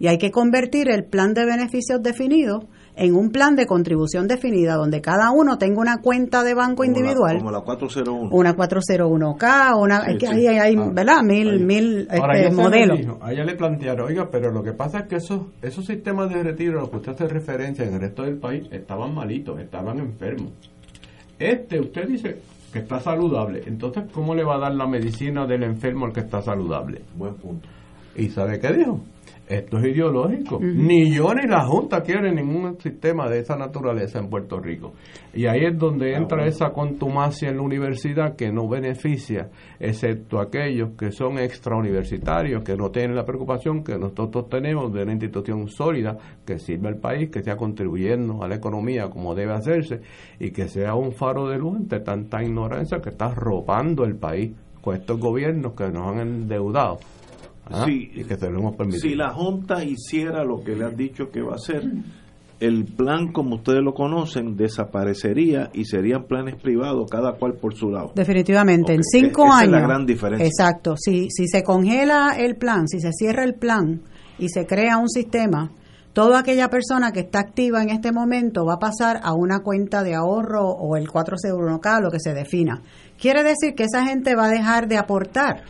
y hay que convertir el plan de beneficios definido en un plan de contribución definida donde cada uno tenga una cuenta de banco Como la- individual, como la 401. una 401k, una, Sí, es que sí. ahí hay, Ah, ¿verdad? Mil, mil Ahora, este, modelos. dijo, a ella le plantearon, oiga, pero lo que pasa es que esos, esos sistemas de retiro a los que usted hace referencia en el resto del país estaban malitos, estaban enfermos. Este, usted dice que está saludable, entonces, ¿cómo le va a dar la medicina del enfermo al que está saludable? Buen punto. ¿Y sabe qué dijo? Esto es ideológico. Ni yo ni la Junta quieren ningún sistema de esa naturaleza en Puerto Rico. Y ahí es donde entra esa contumacia en la universidad que no beneficia, excepto aquellos que son extrauniversitarios, que no tienen la preocupación que nosotros tenemos de una institución sólida que sirva al país, que sea contribuyendo a la economía como debe hacerse y que sea un faro de luz ante tanta ignorancia que está robando el país con estos gobiernos que nos han endeudado. ¿Ah? Sí. y que se lo hemos permitido. Si la Junta hiciera lo que le han dicho que va a hacer, el plan como ustedes lo conocen desaparecería y serían planes privados, cada cual por su lado. Definitivamente, en cinco Esa es años. la gran diferencia. Exacto. Si, si se congela el plan, si se cierra el plan y se crea un sistema, toda aquella persona que está activa en este momento va a pasar a una cuenta de ahorro o el 401k, lo que se defina. Quiere decir que esa gente va a dejar de aportar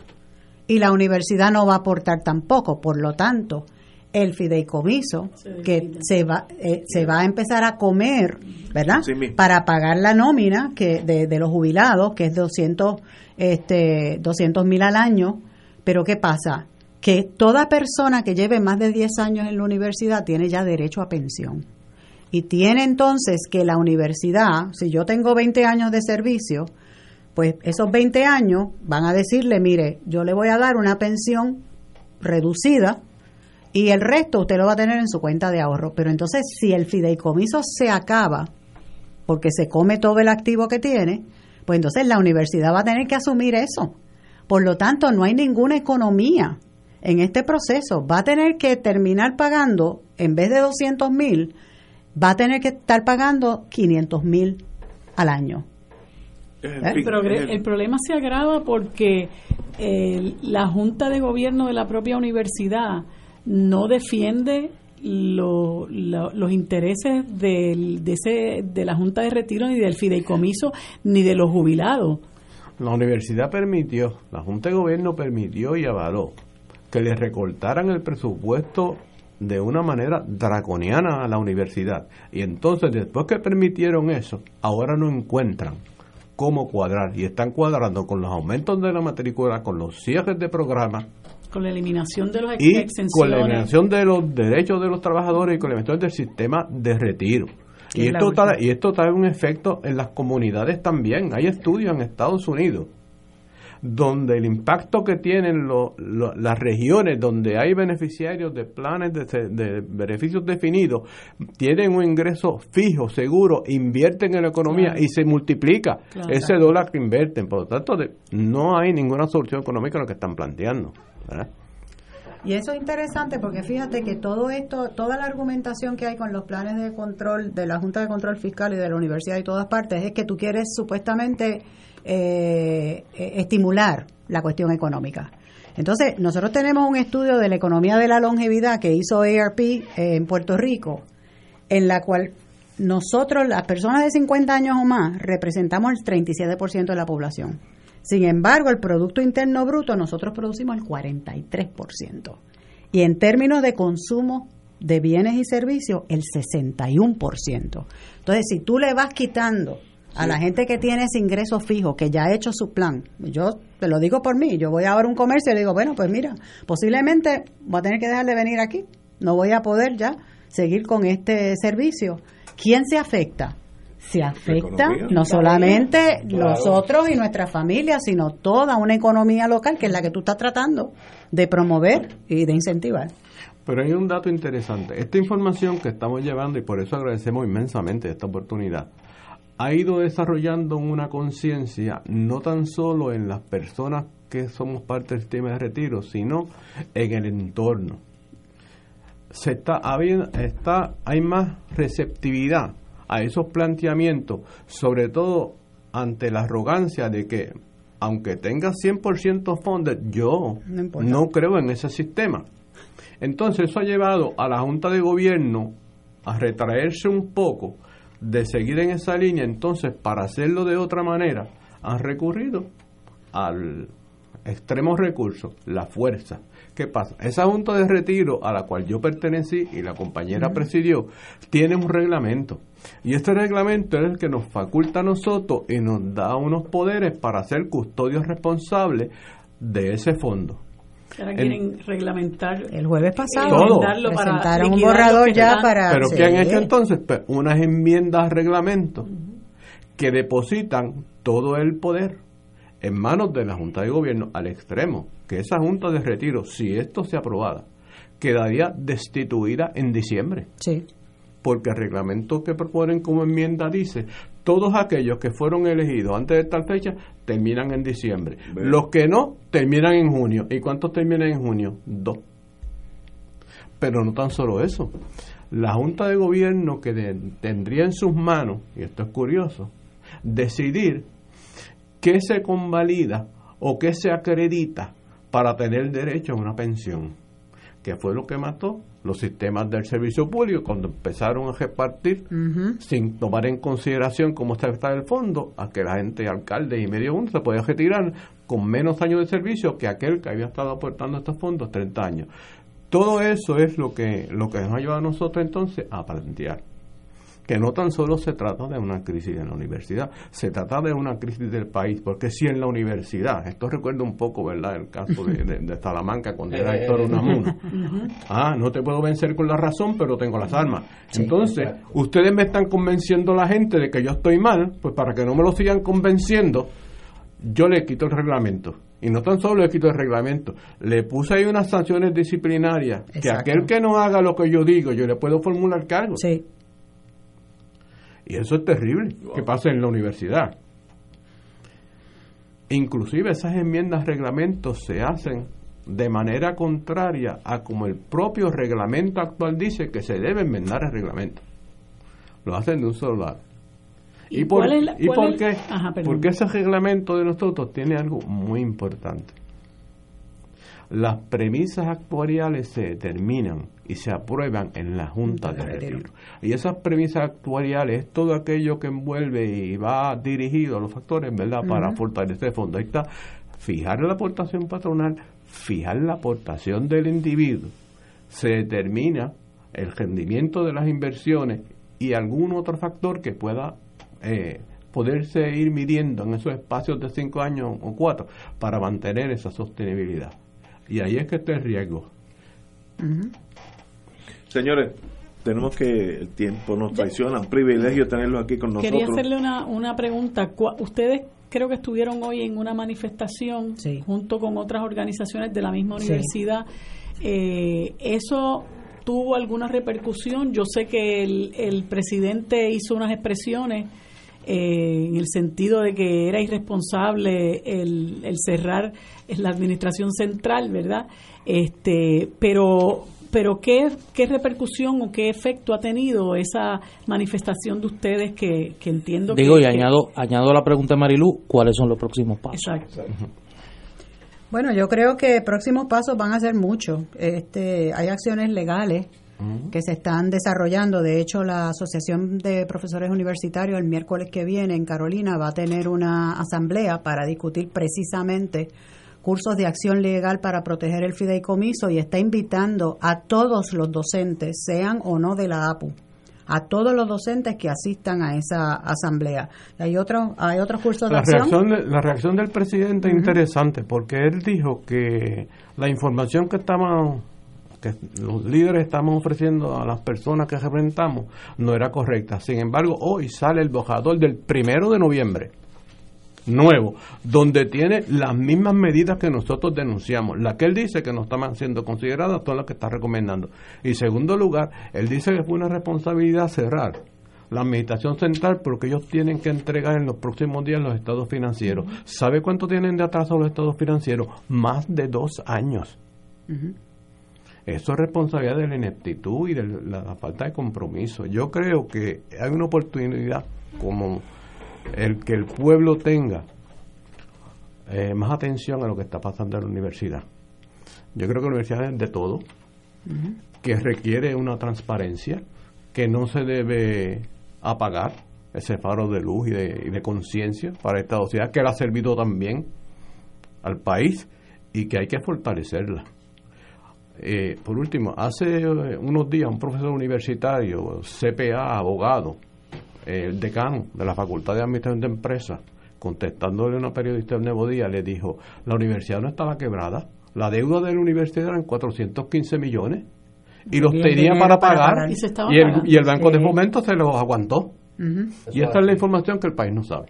y la universidad no va a aportar tampoco. Por lo tanto, el fideicomiso que se va eh, se va a empezar a comer, ¿verdad? Sí. Para pagar la nómina que de, de los jubilados, que es 200 este 200 mil al año. Pero ¿qué pasa? Que toda persona que lleve más de 10 años en la universidad tiene ya derecho a pensión. Y tiene entonces que la universidad, si yo tengo 20 años de servicio, pues esos 20 años van a decirle, mire, yo le voy a dar una pensión reducida y el resto usted lo va a tener en su cuenta de ahorro. Pero entonces, si el fideicomiso se acaba porque se come todo el activo que tiene, pues entonces la universidad va a tener que asumir eso. Por lo tanto, no hay ninguna economía en este proceso. Va a tener que terminar pagando, en vez de 200 mil, va a tener que estar pagando 500 mil al año. El, progre- el problema se agrava porque eh, la Junta de Gobierno de la propia universidad no defiende lo- lo- los intereses del- de, ese, de la Junta de Retiro ni del fideicomiso ni de los jubilados. La universidad permitió, la Junta de Gobierno permitió y avaló que le recortaran el presupuesto de una manera draconiana a la universidad. Y entonces, después que permitieron eso, ahora no encuentran cómo cuadrar. Y están cuadrando con los aumentos de la matrícula, con los cierres de programas Con la eliminación de los ex- y con exenciones. la eliminación de los derechos de los trabajadores y con la eliminación del sistema de retiro. Y esto, trae, y esto trae un efecto en las comunidades también. Hay estudios en Estados Unidos donde el impacto que tienen lo- lo- las regiones donde hay beneficiarios de planes de, de beneficios definidos tienen un ingreso fijo, seguro, invierten en la economía Claro. y se multiplica Claro. ese dólar que invierten. Por lo tanto, de- no hay ninguna solución económica a lo que están planteando. ¿verdad? Y eso es interesante porque fíjate que todo esto, toda la argumentación que hay con los planes de control de la Junta de Control Fiscal y de la universidad y todas partes es que tú quieres supuestamente eh, eh, estimular la cuestión económica. Entonces, nosotros tenemos un estudio de la economía de la longevidad que hizo ARP eh, en Puerto Rico, en la cual nosotros, las personas de 50 años o más, representamos el 37% de la población. Sin embargo, el Producto Interno Bruto nosotros producimos el 43%. Y en términos de consumo de bienes y servicios, el 61%. Entonces, si tú le vas quitando a la gente que tiene ese ingreso fijo, que ya ha hecho su plan, yo te lo digo por mí, yo voy ahora a un comercio y le digo, bueno, pues mira, posiblemente voy a tener que dejar de venir aquí, no voy a poder ya seguir con este servicio. ¿Quién se afecta? Se afecta no solamente Claro. nosotros y nuestra familia, sino toda una economía local que es la que tú estás tratando de promover y de incentivar. Pero hay un dato interesante. Esta información que estamos llevando, y por eso agradecemos inmensamente esta oportunidad, ha ido desarrollando una conciencia no tan solo en las personas que somos parte del sistema de retiro, sino en el entorno. Se está, habiendo- está, hay más receptividad a esos planteamientos, sobre todo ante la arrogancia de que, aunque tenga 100% funded, yo no creo en ese sistema. Entonces eso ha llevado a la Junta de Gobierno a retraerse un poco de seguir en esa línea. Entonces, para hacerlo de otra manera, han recurrido al extremo recurso, la fuerza. ¿Qué pasa? Esa Junta de Retiro a la cual yo pertenecí y la compañera presidió, tiene un reglamento. Y este reglamento es el que nos faculta a nosotros y nos da unos poderes para ser custodios responsables de ese fondo. Ahora En- quieren reglamentar. El jueves pasado Todo. enmendarlo para presentaron un borrador ya para... ¿Pero sí. qué han hecho entonces? Pues unas enmiendas al reglamento que depositan todo el poder en manos de la Junta de Gobierno al extremo, que esa Junta de Retiro, si esto se aprobara, quedaría destituida en diciembre. Sí. Porque el reglamento que proponen como enmienda dice, todos aquellos que fueron elegidos antes de tal fecha terminan en diciembre. Los que no, terminan en junio. ¿Y cuántos terminan en junio? Dos. Pero no tan solo eso. La Junta de Gobierno que de- tendría en sus manos, y esto es curioso, decidir qué se convalida o qué se acredita para tener derecho a una pensión, que fue lo que mató los sistemas del servicio público cuando empezaron a repartir sin tomar en consideración cómo está está el fondo, a que la gente, alcalde y medio mundo se podía retirar con menos años de servicio que aquel que había estado aportando estos fondos 30 años. Todo eso es lo que, lo que nos ayuda a nosotros entonces a plantear que no tan solo se trata de una crisis en la universidad, se trata de una crisis del país, porque si en la universidad, esto recuerda un poco, ¿verdad?, el caso de, de- de Salamanca cuando era Héctor Unamuno. Ah, no te puedo vencer con la razón, pero tengo las armas. Entonces, ustedes me están convenciendo la gente de que yo estoy mal, pues para que no me lo sigan convenciendo, yo le quito el reglamento. Y no tan solo le quito el reglamento, le puse ahí unas sanciones disciplinarias, que aquel que no haga lo que yo digo, yo le puedo formular cargo. Sí. Y eso es terrible que pase en la universidad. Inclusive esas enmiendas reglamentos se hacen de manera contraria a como el propio reglamento actual dice que se debe enmendar el reglamento. Lo hacen de un solo lado. ¿Y ¿Y, por, cuál es la- ¿y cuál por es- qué? Ajá. Porque ese reglamento de nosotros tiene algo muy importante. Las premisas actuariales se determinan y se aprueban en la Junta de Retiro. Y esas premisas actuariales es todo aquello que envuelve y va dirigido a los factores, ¿verdad?, para Ujú. fortalecer el fondo. Ahí está, fijar la aportación patronal, fijar la aportación del individuo, se determina el rendimiento de las inversiones y algún otro factor que pueda eh, poderse ir midiendo en esos espacios de cinco años o cuatro para mantener esa sostenibilidad. Y ahí es que está el riesgo. Señores, tenemos que el tiempo nos traiciona, un privilegio tenerlos aquí con nosotros. Quería hacerle una, una pregunta. Ustedes creo que estuvieron hoy en una manifestación junto con otras organizaciones de la misma Sí. universidad. Eh, ¿Eso tuvo alguna repercusión? Yo sé que el, el presidente hizo unas expresiones eh, en el sentido de que era irresponsable el, el cerrar la administración central, ¿verdad? Este, pero pero ¿qué, qué repercusión o qué efecto ha tenido esa manifestación de ustedes que, que entiendo Digo, que... y que- añado, añado a la pregunta de Marilú, ¿cuáles son los próximos pasos? Exacto. Bueno, yo creo que próximos pasos van a ser muchos. Este, hay acciones legales que se están desarrollando. De hecho, la Asociación de Profesores Universitarios el miércoles que viene en Carolina va a tener una asamblea para discutir precisamente cursos de acción legal para proteger el fideicomiso y está invitando a todos los docentes, sean o no de la APU, a todos los docentes que asistan a esa asamblea. Hay otros hay otros cursos de La acción. reacción, de- la reacción del presidente es interesante porque él dijo que la información que estaban que los líderes estamos ofreciendo a las personas que representamos no era correcta. Sin embargo, hoy sale el borrador del primero de noviembre nuevo, donde tiene las mismas medidas que nosotros denunciamos. La que él dice que no estaban siendo consideradas son las que está recomendando. Y segundo lugar, él dice que fue una responsabilidad cerrar la administración central porque ellos tienen que entregar en los próximos días los estados financieros. ¿Sabe cuánto tienen de atraso los estados financieros? Más de dos años. Eso es responsabilidad de la ineptitud y de la falta de compromiso. Yo creo que hay una oportunidad como el que el pueblo tenga eh, más atención a lo que está pasando en la universidad. Yo creo que la universidad es de todo, que requiere una transparencia, que no se debe apagar ese faro de luz y de, y de conciencia para esta sociedad, que le ha servido también al país y que hay que fortalecerla. Eh, por último, hace eh, unos días un profesor universitario, CPA, abogado, el decano de la Facultad de Administración de Empresas, contestándole a una periodista del Nuevo Día, le dijo, la universidad no estaba quebrada, La deuda de la universidad eran 415 millones y los bien, tenía para para pagar pagar. Y se estaba y el, pagando. y el Banco de. Fomento se los aguantó. Y esta es la información que el país no sabe.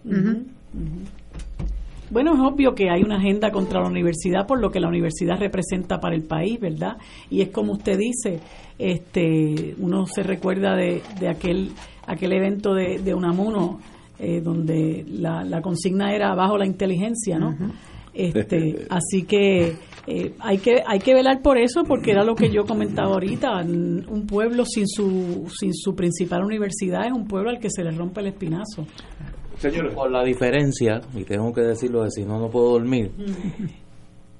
Bueno, es obvio que hay una agenda contra la universidad por lo que la universidad representa para el país, ¿verdad? Y es como usted dice, este, uno se recuerda de, de aquel aquel evento de, de Unamuno eh, donde la, la consigna era abajo la inteligencia, ¿no? Este, así que eh, hay que hay que velar por eso porque era lo que yo comentaba ahorita, un pueblo sin su sin su principal universidad es un pueblo al que se le rompe el espinazo. Por la diferencia, y tengo que decirlo, de si no, no puedo dormir,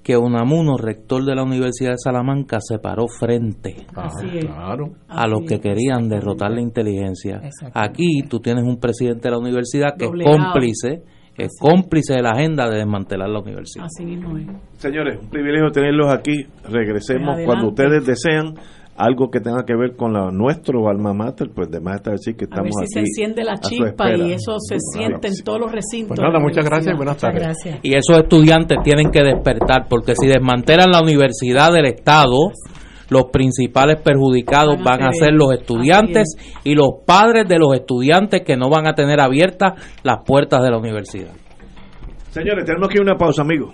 que Unamuno, rector de la Universidad de Salamanca, se paró frente. Claro. a los que querían derrotar la inteligencia. Aquí tú tienes un presidente de la universidad que Doblegado. es cómplice, que es cómplice de la agenda de desmantelar la universidad. Así mismo es. Señores, un privilegio tenerlos aquí. Regresemos cuando ustedes desean algo que tenga que ver con la, nuestro alma mater, pues de más está decir que A ver estamos si se enciende la chispa y eso se siente en todos los recintos. Pues nada, muchas gracias y buenas tardes. Y esos estudiantes tienen que despertar, porque si desmantelan la universidad del Estado, los principales perjudicados Van a van a ser los estudiantes y los padres de los estudiantes que no van a tener abiertas las puertas de la universidad. Señores, tenemos que ir a una pausa, amigos.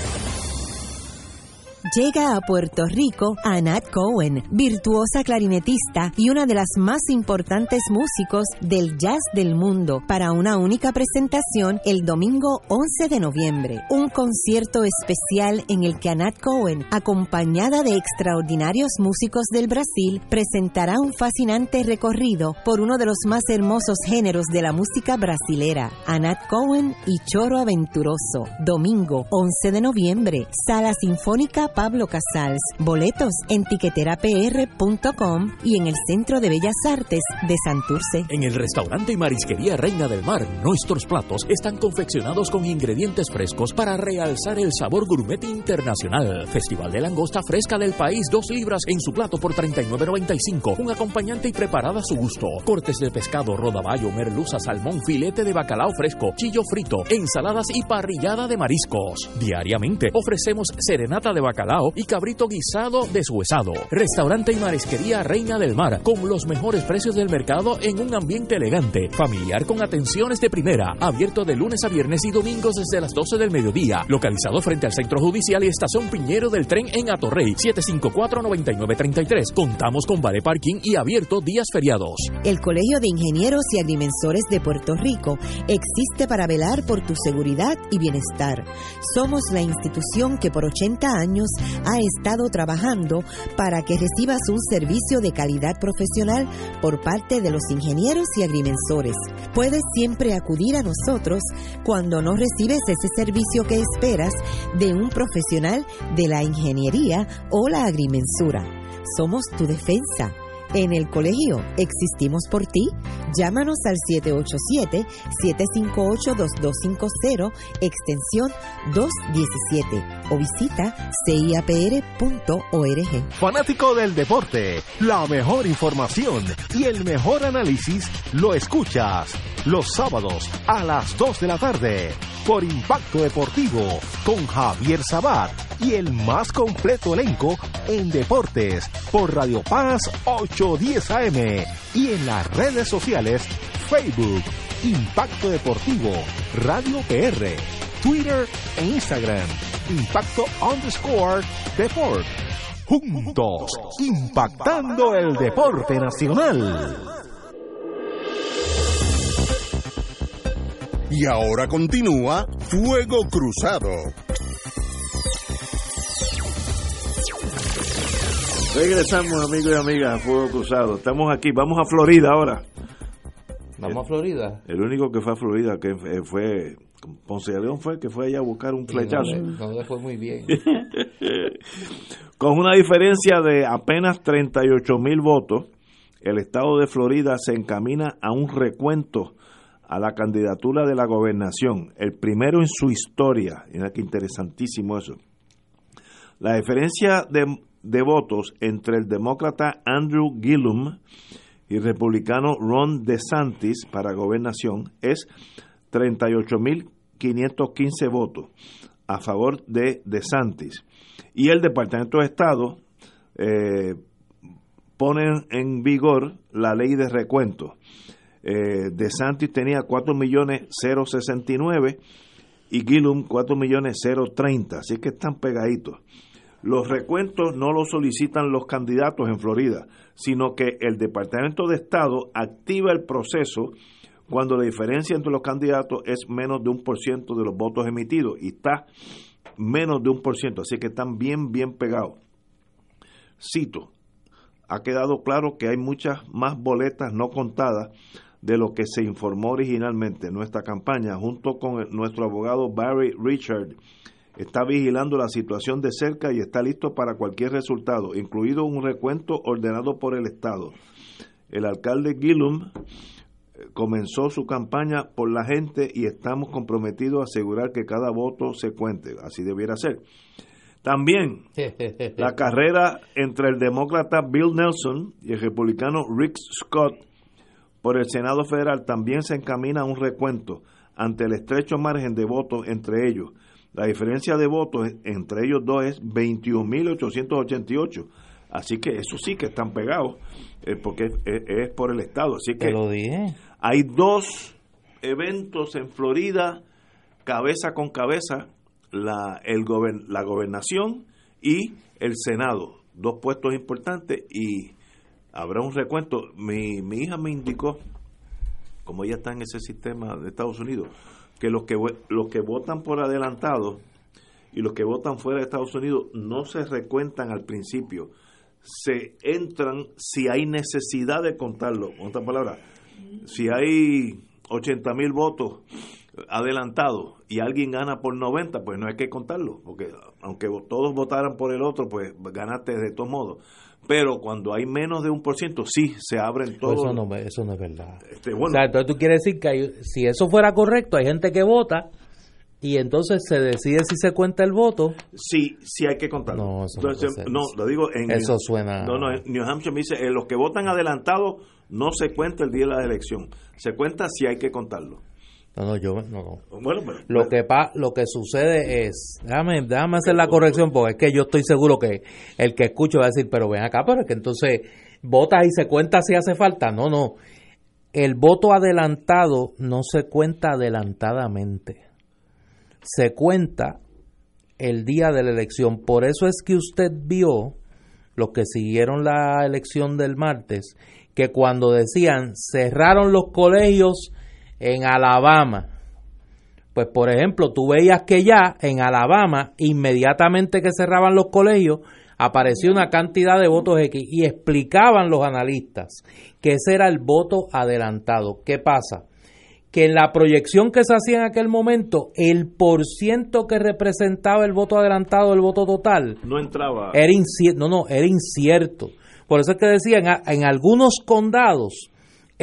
Llega a Puerto Rico Anat Cohen, virtuosa clarinetista y una de las más importantes músicos del jazz del mundo, para una única presentación el domingo 11 de noviembre. Un concierto especial en el que Anat Cohen, acompañada de extraordinarios músicos del Brasil, presentará un fascinante recorrido por uno de los más hermosos géneros de la música brasilera, Anat Cohen y Choro Aventuroso. Domingo 11 de noviembre, Sala Sinfónica Pablo Casals. Boletos en tiqueterapr.com y en el Centro de Bellas Artes de Santurce. En el restaurante y marisquería Reina del Mar, nuestros platos están confeccionados con ingredientes frescos para realzar el sabor gourmet internacional. Festival de langosta fresca del país, 2 libras en su plato por 39.95. Un acompañante y preparada a su gusto. Cortes de pescado, rodaballo, merluza, salmón, filete de bacalao fresco, chillo frito, ensaladas y parrillada de mariscos. Diariamente ofrecemos serenata de bacalao y cabrito guisado deshuesado. Restaurante y marisquería Reina del Mar, con los mejores precios del mercado en un ambiente elegante, familiar con atenciones de primera, abierto de lunes a viernes y domingos desde las 12 del mediodía, localizado frente al Centro Judicial y Estación Piñero del Tren en Atorrey, 754-9933. Contamos con vale parking y abierto días feriados. El Colegio de Ingenieros y Agrimensores de Puerto Rico existe para velar por tu seguridad y bienestar. Somos la institución que por 80 años ha estado trabajando para que recibas un servicio de calidad profesional por parte de los ingenieros y agrimensores. Puedes siempre acudir a nosotros cuando no recibes ese servicio que esperas de un profesional de la ingeniería o la agrimensura. Somos tu defensa. En el colegio existimos por ti. Llámanos al 787-758-2250, extensión 217 o visita ciapr.org. Fanático del deporte, la mejor información y el mejor análisis lo escuchas los sábados a las 2 de la tarde por Impacto Deportivo con Javier Sabat y el más completo elenco en deportes por Radio Paz 810 AM y en las redes sociales Facebook Impacto Deportivo Radio PR Twitter e Instagram Impacto underscore Deport juntos impactando el deporte nacional. Y ahora continúa Fuego Cruzado. Regresamos, amigos y amigas, a Fuego Cruzado. Estamos aquí, vamos a Florida ahora. Vamos a Florida. El único que fue a Florida que fue Ponce de León fue que fue allá a buscar un no flechazo. le- no le fue muy bien. Con una diferencia de apenas 38 mil votos, el estado de Florida se encamina a un recuento a la candidatura de la gobernación, el primero en su historia. Mira qué interesantísimo eso. La diferencia de, de votos entre el demócrata Andrew Gillum y el republicano Ron DeSantis para gobernación es 38.515 votos a favor de DeSantis. Y el Departamento de Estado eh, pone en vigor la ley de recuento. Eh, DeSantis tenía 4.069 y Gillum 4.030, así que están pegaditos. Los recuentos no los solicitan los candidatos en Florida, sino que el Departamento de Estado activa el proceso cuando la diferencia entre los candidatos es menos de un por ciento de los votos emitidos y está menos de un por ciento, así que están bien, bien pegados. Cito, ha quedado claro que hay muchas más boletas no contadas de lo que se informó originalmente. Nuestra campaña, junto con nuestro abogado Barry Richard, está vigilando la situación de cerca y está listo para cualquier resultado, incluido un recuento ordenado por el Estado. El alcalde Gillum comenzó su campaña por la gente y estamos comprometidos a asegurar que cada voto se cuente. Así debiera ser. También la carrera entre el demócrata Bill Nelson y el republicano Rick Scott por el Senado Federal también se encamina a un recuento ante el estrecho margen de votos entre ellos. La diferencia de votos entre ellos dos es 21.888. Así que eso sí que están pegados, eh, porque es, es- es por el Estado. Así que Te lo dije. hay dos eventos en Florida, cabeza con cabeza, la, el gober- la gobernación y el Senado. Dos puestos importantes y habrá un recuento. Mi, mi hija me indicó, como ella está en ese sistema de Estados Unidos, que los que, los que votan por adelantado y los que votan fuera de Estados Unidos no se recuentan al principio. Se entran si hay necesidad de contarlo. Con otras palabras, si hay 80 mil votos adelantados y alguien gana por 90, pues no hay que contarlo, porque aunque todos votaran por el otro, pues ganaste de todos modos. Pero cuando hay menos de un por ciento, sí, se abren Pues todos. eso, no, eso no es verdad. Este, bueno. O sea, entonces tú quieres decir que hay- si eso fuera correcto, hay gente que vota y entonces se decide si se cuenta el voto. Sí, sí hay que contarlo. No, eso Entonces, no, lo digo en Eso suena- No, no, en New Hampshire me dice, eh, los que votan adelantados no se cuenta el día de la elección. Se cuenta si hay que contarlo. No, no, yo no. no. Bueno, pero Lo que pa, lo que sucede es, déjame, déjame hacer la corrección porque es que yo estoy seguro que el que escucho va a decir, pero ven acá, pero es que entonces votas y se cuenta si hace falta. No, no. El voto adelantado no se cuenta adelantadamente. Se cuenta el día de la elección. Por eso es que usted vio, los que siguieron la elección del martes, que cuando decían cerraron los colegios en Alabama, pues por ejemplo, tú veías que ya en Alabama, inmediatamente que cerraban los colegios, apareció una cantidad de votos X y explicaban los analistas que ese era el voto adelantado. ¿Qué pasa? Que en la proyección que se hacía en aquel momento, el porciento que representaba el voto adelantado del voto total no entraba. era incierto. No, no, era incierto. Por eso es que decían, en algunos condados,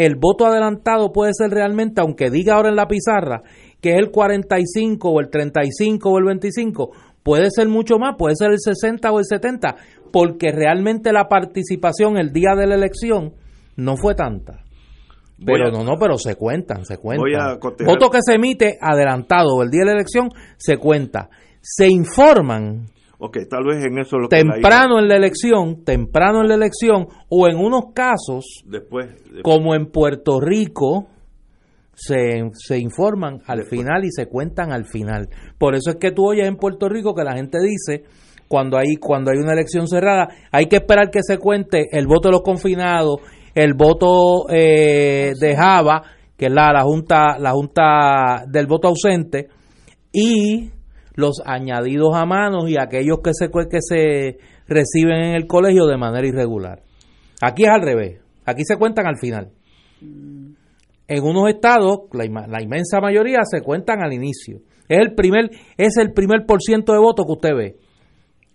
el voto adelantado puede ser realmente, aunque diga ahora en la pizarra que es el 45 o el 35 o el 25, puede ser mucho más, puede ser el 60 o el 70, porque realmente la participación el día de la elección no fue tanta. Pero a- no, no, pero se cuentan, se cuentan. Voy a cotejar- Voto que se emite adelantado el día de la elección se cuenta. Se informan Ok, tal vez en eso es lo que la temprano en la elección, temprano en la elección, o en unos casos, después- como en Puerto Rico, se, se informan al final y se cuentan al final. Por eso es que tú oyes en Puerto Rico que la gente dice, cuando hay, cuando hay una elección cerrada, hay que esperar que se cuente el voto de los confinados, el voto eh, de Java, que es la, la junta, la junta del voto ausente, y los añadidos a manos y aquellos que se, que se reciben en el colegio de manera irregular. Aquí es al revés, aquí se cuentan al final. En unos estados, la, inmensa mayoría se cuentan al inicio. Es el primer, es el primer por ciento de votos que usted ve.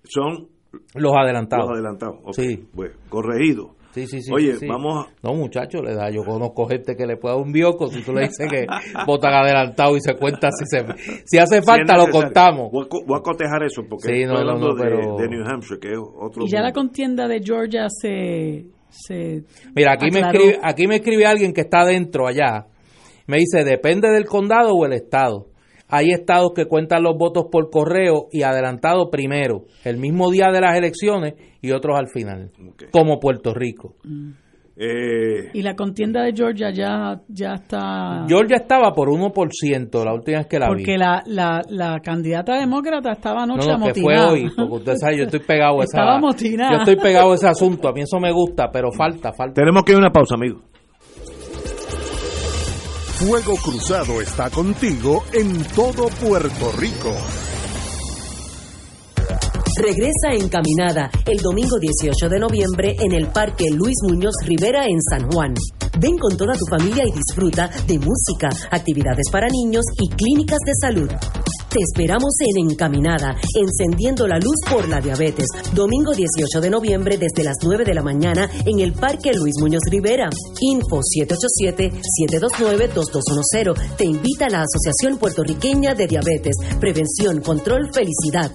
son Los adelantados. los adelantados. Sí. pues, corregido. Sí, sí, sí. Oye, sí, sí. vamos a... No, muchachos, le da. Yo conozco gente que le puede dar un bioco si tú le dices que votan adelantado y se cuenta si se si hace falta si lo contamos. Voy a, co- voy a cotejar eso porque Sí, no, no, hablando no, de- pero- de, New Hampshire, que es otro... Y ya la contienda de Georgia se, se Mira, aquí me, escribe, aquí me escribe alguien que está adentro allá. Me dice, depende del condado o el estado. Hay estados que cuentan los votos por correo y adelantado primero, el mismo día de las elecciones y otros al final, como Puerto Rico. Eh, Y la contienda de Georgia ya, ya está... Georgia estaba por 1% la última vez que la vi. Porque la, la, la candidata demócrata estaba anoche No, no, que fue hoy, porque usted sabe, yo estoy pegado a esa, Estaba amotinada. yo estoy pegado a ese asunto, a mí eso me gusta, pero falta, falta. tenemos que ir a una pausa, amigos. Fuego Cruzado está contigo en todo Puerto Rico. Regresa encaminada el domingo 18 de noviembre en el Parque Luis Muñoz Rivera en San Juan. Ven con toda tu familia y disfruta de música, actividades para niños y clínicas de salud. Te esperamos en Encaminada, encendiendo la luz por la diabetes. Domingo 18 de noviembre desde las 9 de la mañana en el Parque Luis Muñoz Rivera. Info 787-729-2210. Te invita la Asociación Puertorriqueña de Diabetes. Prevención, control, felicidad.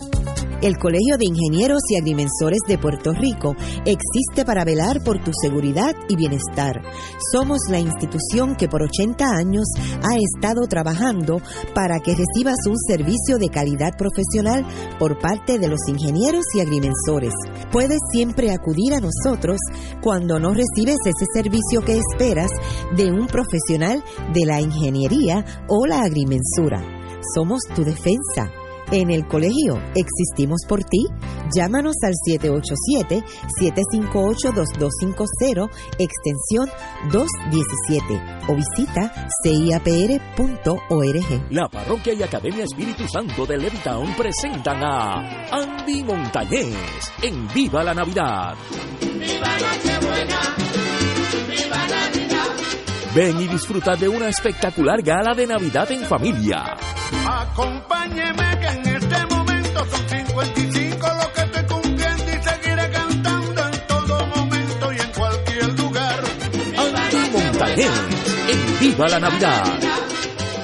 El Colegio de Ingenieros y Agrimensores de Puerto Rico existe para velar por tu seguridad y bienestar. Somos la institución que por 80 años ha estado trabajando para que recibas un servicio de calidad profesional por parte de los ingenieros y agrimensores. Puedes siempre acudir a nosotros cuando no recibes ese servicio que esperas de un profesional de la ingeniería o la agrimensura. Somos tu defensa. En el colegio existimos por ti. Llámanos al 787-758-2250, extensión 217 o visita ciapr.org. La Parroquia y Academia Espíritu Santo de Levittown presentan a Andy Montañez en Viva la Navidad. ¡Viva Nochebuena! Ven y disfruta de una espectacular gala de Navidad en familia. Acompáñeme que en este momento son 55 lo que estoy cumpliendo y seguiré cantando en todo momento y en cualquier lugar. Andy Montañez en Viva la Navidad.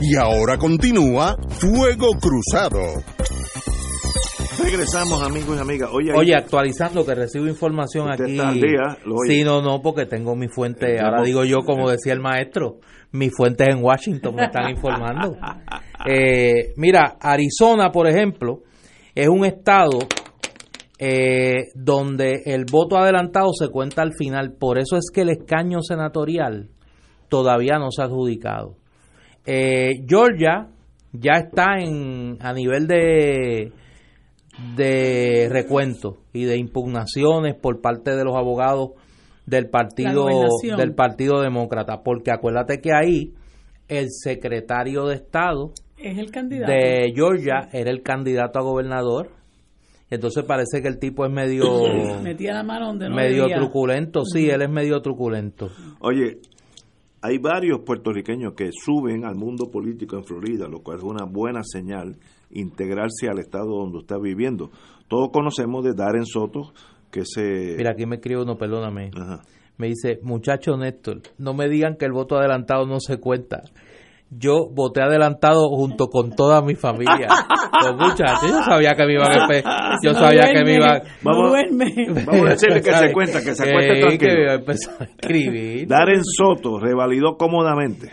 Y ahora continúa Fuego Cruzado. Regresamos, amigos y amigas. Oye, Oye, actualizando que recibo información aquí. está al día, lo oye. sí, no, no, porque tengo mi fuente, ahora digo yo, como decía el maestro, mis fuentes en Washington me están informando. Eh, mira, Arizona, por ejemplo, es un estado eh, donde el voto adelantado se cuenta al final. Por eso es que el escaño senatorial todavía no se ha adjudicado. Eh, Georgia ya está en a nivel de de recuento y de impugnaciones por parte de los abogados del partido del partido demócrata porque acuérdate que ahí el secretario de estado Es el candidato. de Georgia era el candidato a gobernador. Entonces parece que el tipo es medio Metía la mano donde no medio debía. truculento. Sí él es medio truculento. Oye, hay varios puertorriqueños que suben al mundo político en Florida, lo cual es una buena señal integrarse al estado donde está viviendo. Todos conocemos de Darren Soto, que se... Mira, aquí me escribe uno, perdóname. Me dice, muchacho Néstor, no me digan que el voto adelantado no se cuenta. Yo voté adelantado junto con toda mi familia. Los muchachos, yo sabía que me iban a... empe- Yo sabía que me iban... Vamos- duerme. vamos a decirle que se cuenta, que se Eh, tranquilo. que me iba a empezar a escribir. Darren Soto revalidó cómodamente.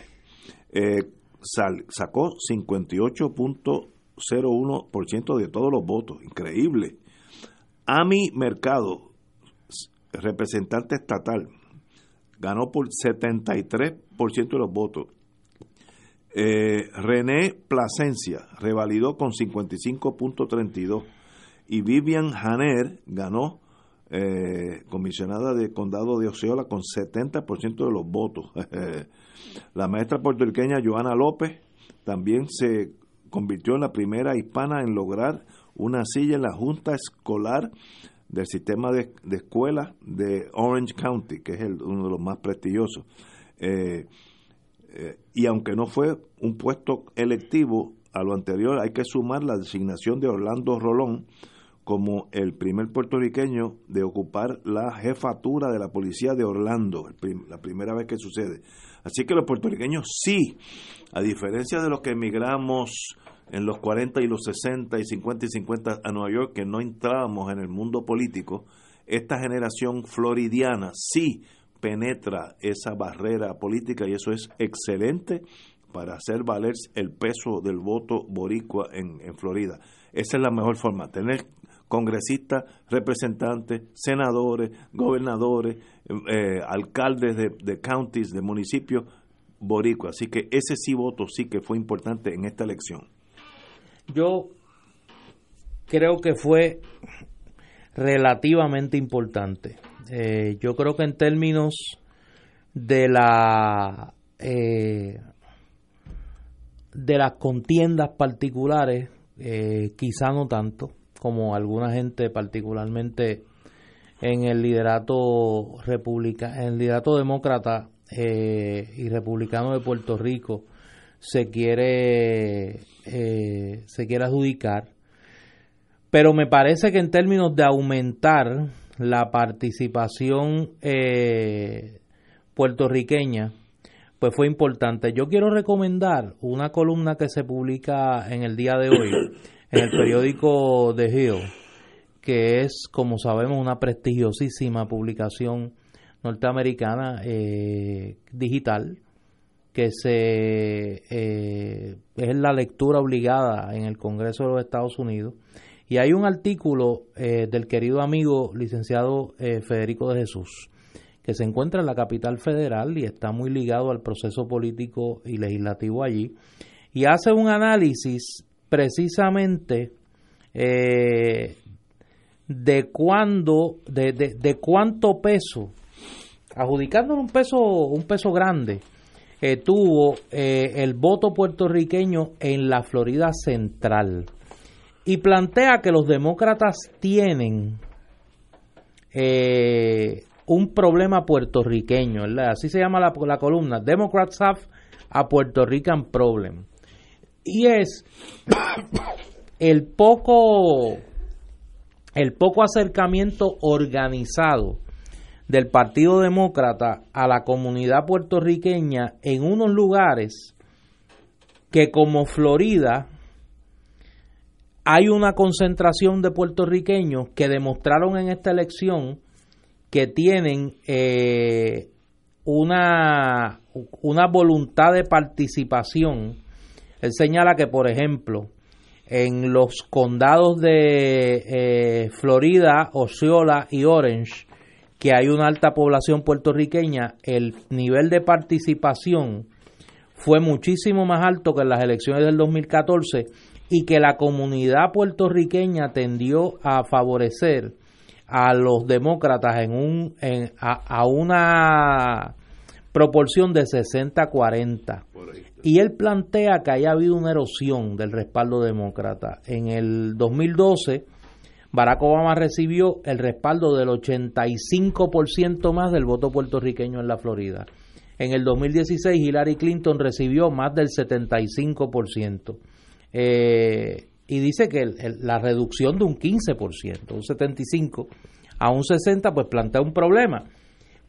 Eh, sal- sacó 58.01% de todos los votos. Increíble. Ami Mercado, representante estatal, ganó por 73% de los votos. Eh, René Plasencia revalidó con 55.32 y Vivian Janer ganó eh, comisionada de condado de Osceola con 70% de los votos. la maestra puertorriqueña Joana López también se convirtió en la primera hispana en lograr una silla en la Junta Escolar del sistema de, escuelas de Orange County, que es uno de los más prestigiosos. Eh, y aunque no fue un puesto electivo a lo anterior, hay que sumar la designación de Orlando Rolón como el primer puertorriqueño de ocupar la jefatura de la policía de Orlando, la primera vez que sucede. Así que los puertorriqueños sí, a diferencia de los que emigramos en los 40 y los 60 y 50 y 50 a Nueva York, que no entrábamos en el mundo político, esta generación floridiana sí penetra esa barrera política y eso es excelente para hacer valer el peso del voto boricua en, Florida. Esa es la mejor forma, tener congresistas, representantes, senadores, gobernadores, eh, alcaldes de, de counties, de municipios boricua. Así que ese sí voto sí que fue importante en esta elección. Yo creo que fue relativamente importante. Eh, yo creo que en términos de la eh, de las contiendas particulares, eh, quizá no tanto, como alguna gente, particularmente en el liderato republicano, en el liderato demócrata y republicano de Puerto Rico, se quiere se quiere adjudicar. Pero me parece que en términos de aumentar la participación eh, puertorriqueña, pues fue importante. Yo quiero recomendar una columna que se publica en el día de hoy en el periódico The Hill, que es, como sabemos, una prestigiosísima publicación norteamericana eh, digital que se eh, es la lectura obligada en el Congreso de los Estados Unidos y hay un artículo eh, del querido amigo licenciado eh, Federico de Jesús, que se encuentra en la capital federal y está muy ligado al proceso político y legislativo allí, y hace un análisis precisamente eh, de cuándo, de, de, cuánto peso, adjudicándole un peso, un peso grande, tuvo el voto puertorriqueño en la Florida Central y plantea que los demócratas tienen eh, un problema puertorriqueño, así se llama la, la, columna, Democrats have a Puerto Rican problem. Y es el poco, el poco acercamiento organizado del Partido Demócrata a la comunidad puertorriqueña en unos lugares que como Florida hay una concentración de puertorriqueños que demostraron en esta elección que tienen eh, una, una voluntad de participación. Él señala que, por ejemplo, en los condados de eh, Florida, Osceola y Orange, que hay una alta población puertorriqueña, el nivel de participación fue muchísimo más alto que en las elecciones del 2014 y que la comunidad puertorriqueña tendió a favorecer a los demócratas en un en, a, una proporción de 60-40. Y él plantea que haya habido una erosión del respaldo demócrata. En el 2012, Barack Obama recibió el respaldo del 85% más del voto puertorriqueño en la Florida. En el 2016, Hillary Clinton recibió más del 75%. Eh, y dice que la reducción de un 15%, un 75% a un 60%, pues plantea un problema.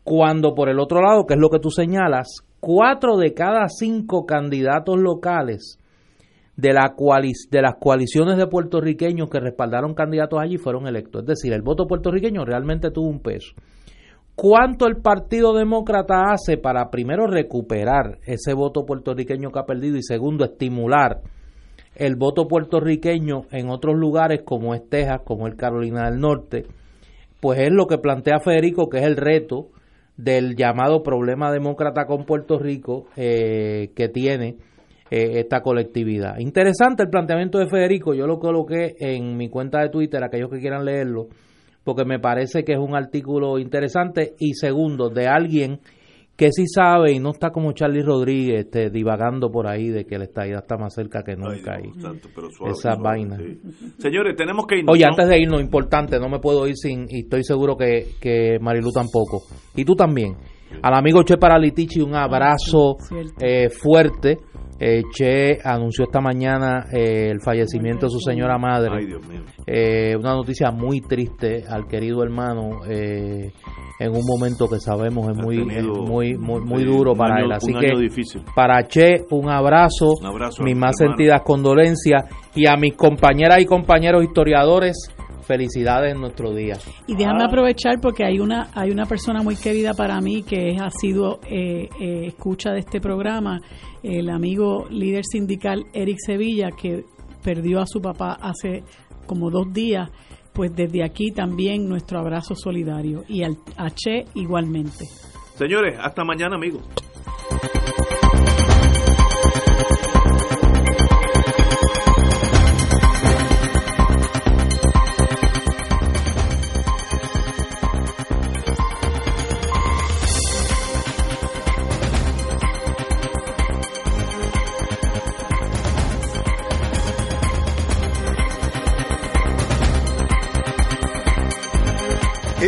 Cuando por el otro lado, que es lo que tú señalas, cuatro de cada cinco candidatos locales de, de las coaliciones de puertorriqueños que respaldaron candidatos allí fueron electos. Es decir, el voto puertorriqueño realmente tuvo un peso. ¿Cuánto el Partido Demócrata hace para primero recuperar ese voto puertorriqueño que ha perdido y segundo estimular el voto puertorriqueño en otros lugares como es Texas, como es Carolina del Norte, pues es lo que plantea Federico, que es el reto del llamado problema demócrata con Puerto Rico eh, que tiene eh, esta colectividad. Interesante el planteamiento de Federico, yo lo coloqué en mi cuenta de Twitter, aquellos que quieran leerlo, porque me parece que es un artículo interesante y segundo, de alguien que sí sabe y no está como Charlie Rodríguez este, divagando por ahí de que la estadía está más cerca que nunca y esa vaina. Señores, tenemos que irnos. Oye, antes de irnos, importante, no me puedo ir sin, y estoy seguro que, que Marilu tampoco, y tú también. Al amigo Che Paralitici un abrazo eh, fuerte. Eh, che anunció esta mañana eh, el fallecimiento de su señora madre. Ay, Dios mío. Eh, una noticia muy triste al querido hermano eh, en un momento que sabemos es muy es muy muy, muy duro para año- él así que difícil. para Che un abrazo, Un abrazo, mis más hermano. sentidas condolencias y a mis compañeras y compañeros historiadores felicidades en nuestro día Y déjame aprovechar porque hay una hay una persona muy querida para mí que ha sido eh, eh, escucha de este programa, el amigo líder sindical Eric Sevilla, que perdió a su papá hace como dos días. Pues desde aquí también nuestro abrazo solidario y al, a Che igualmente. Señores, hasta mañana, amigos.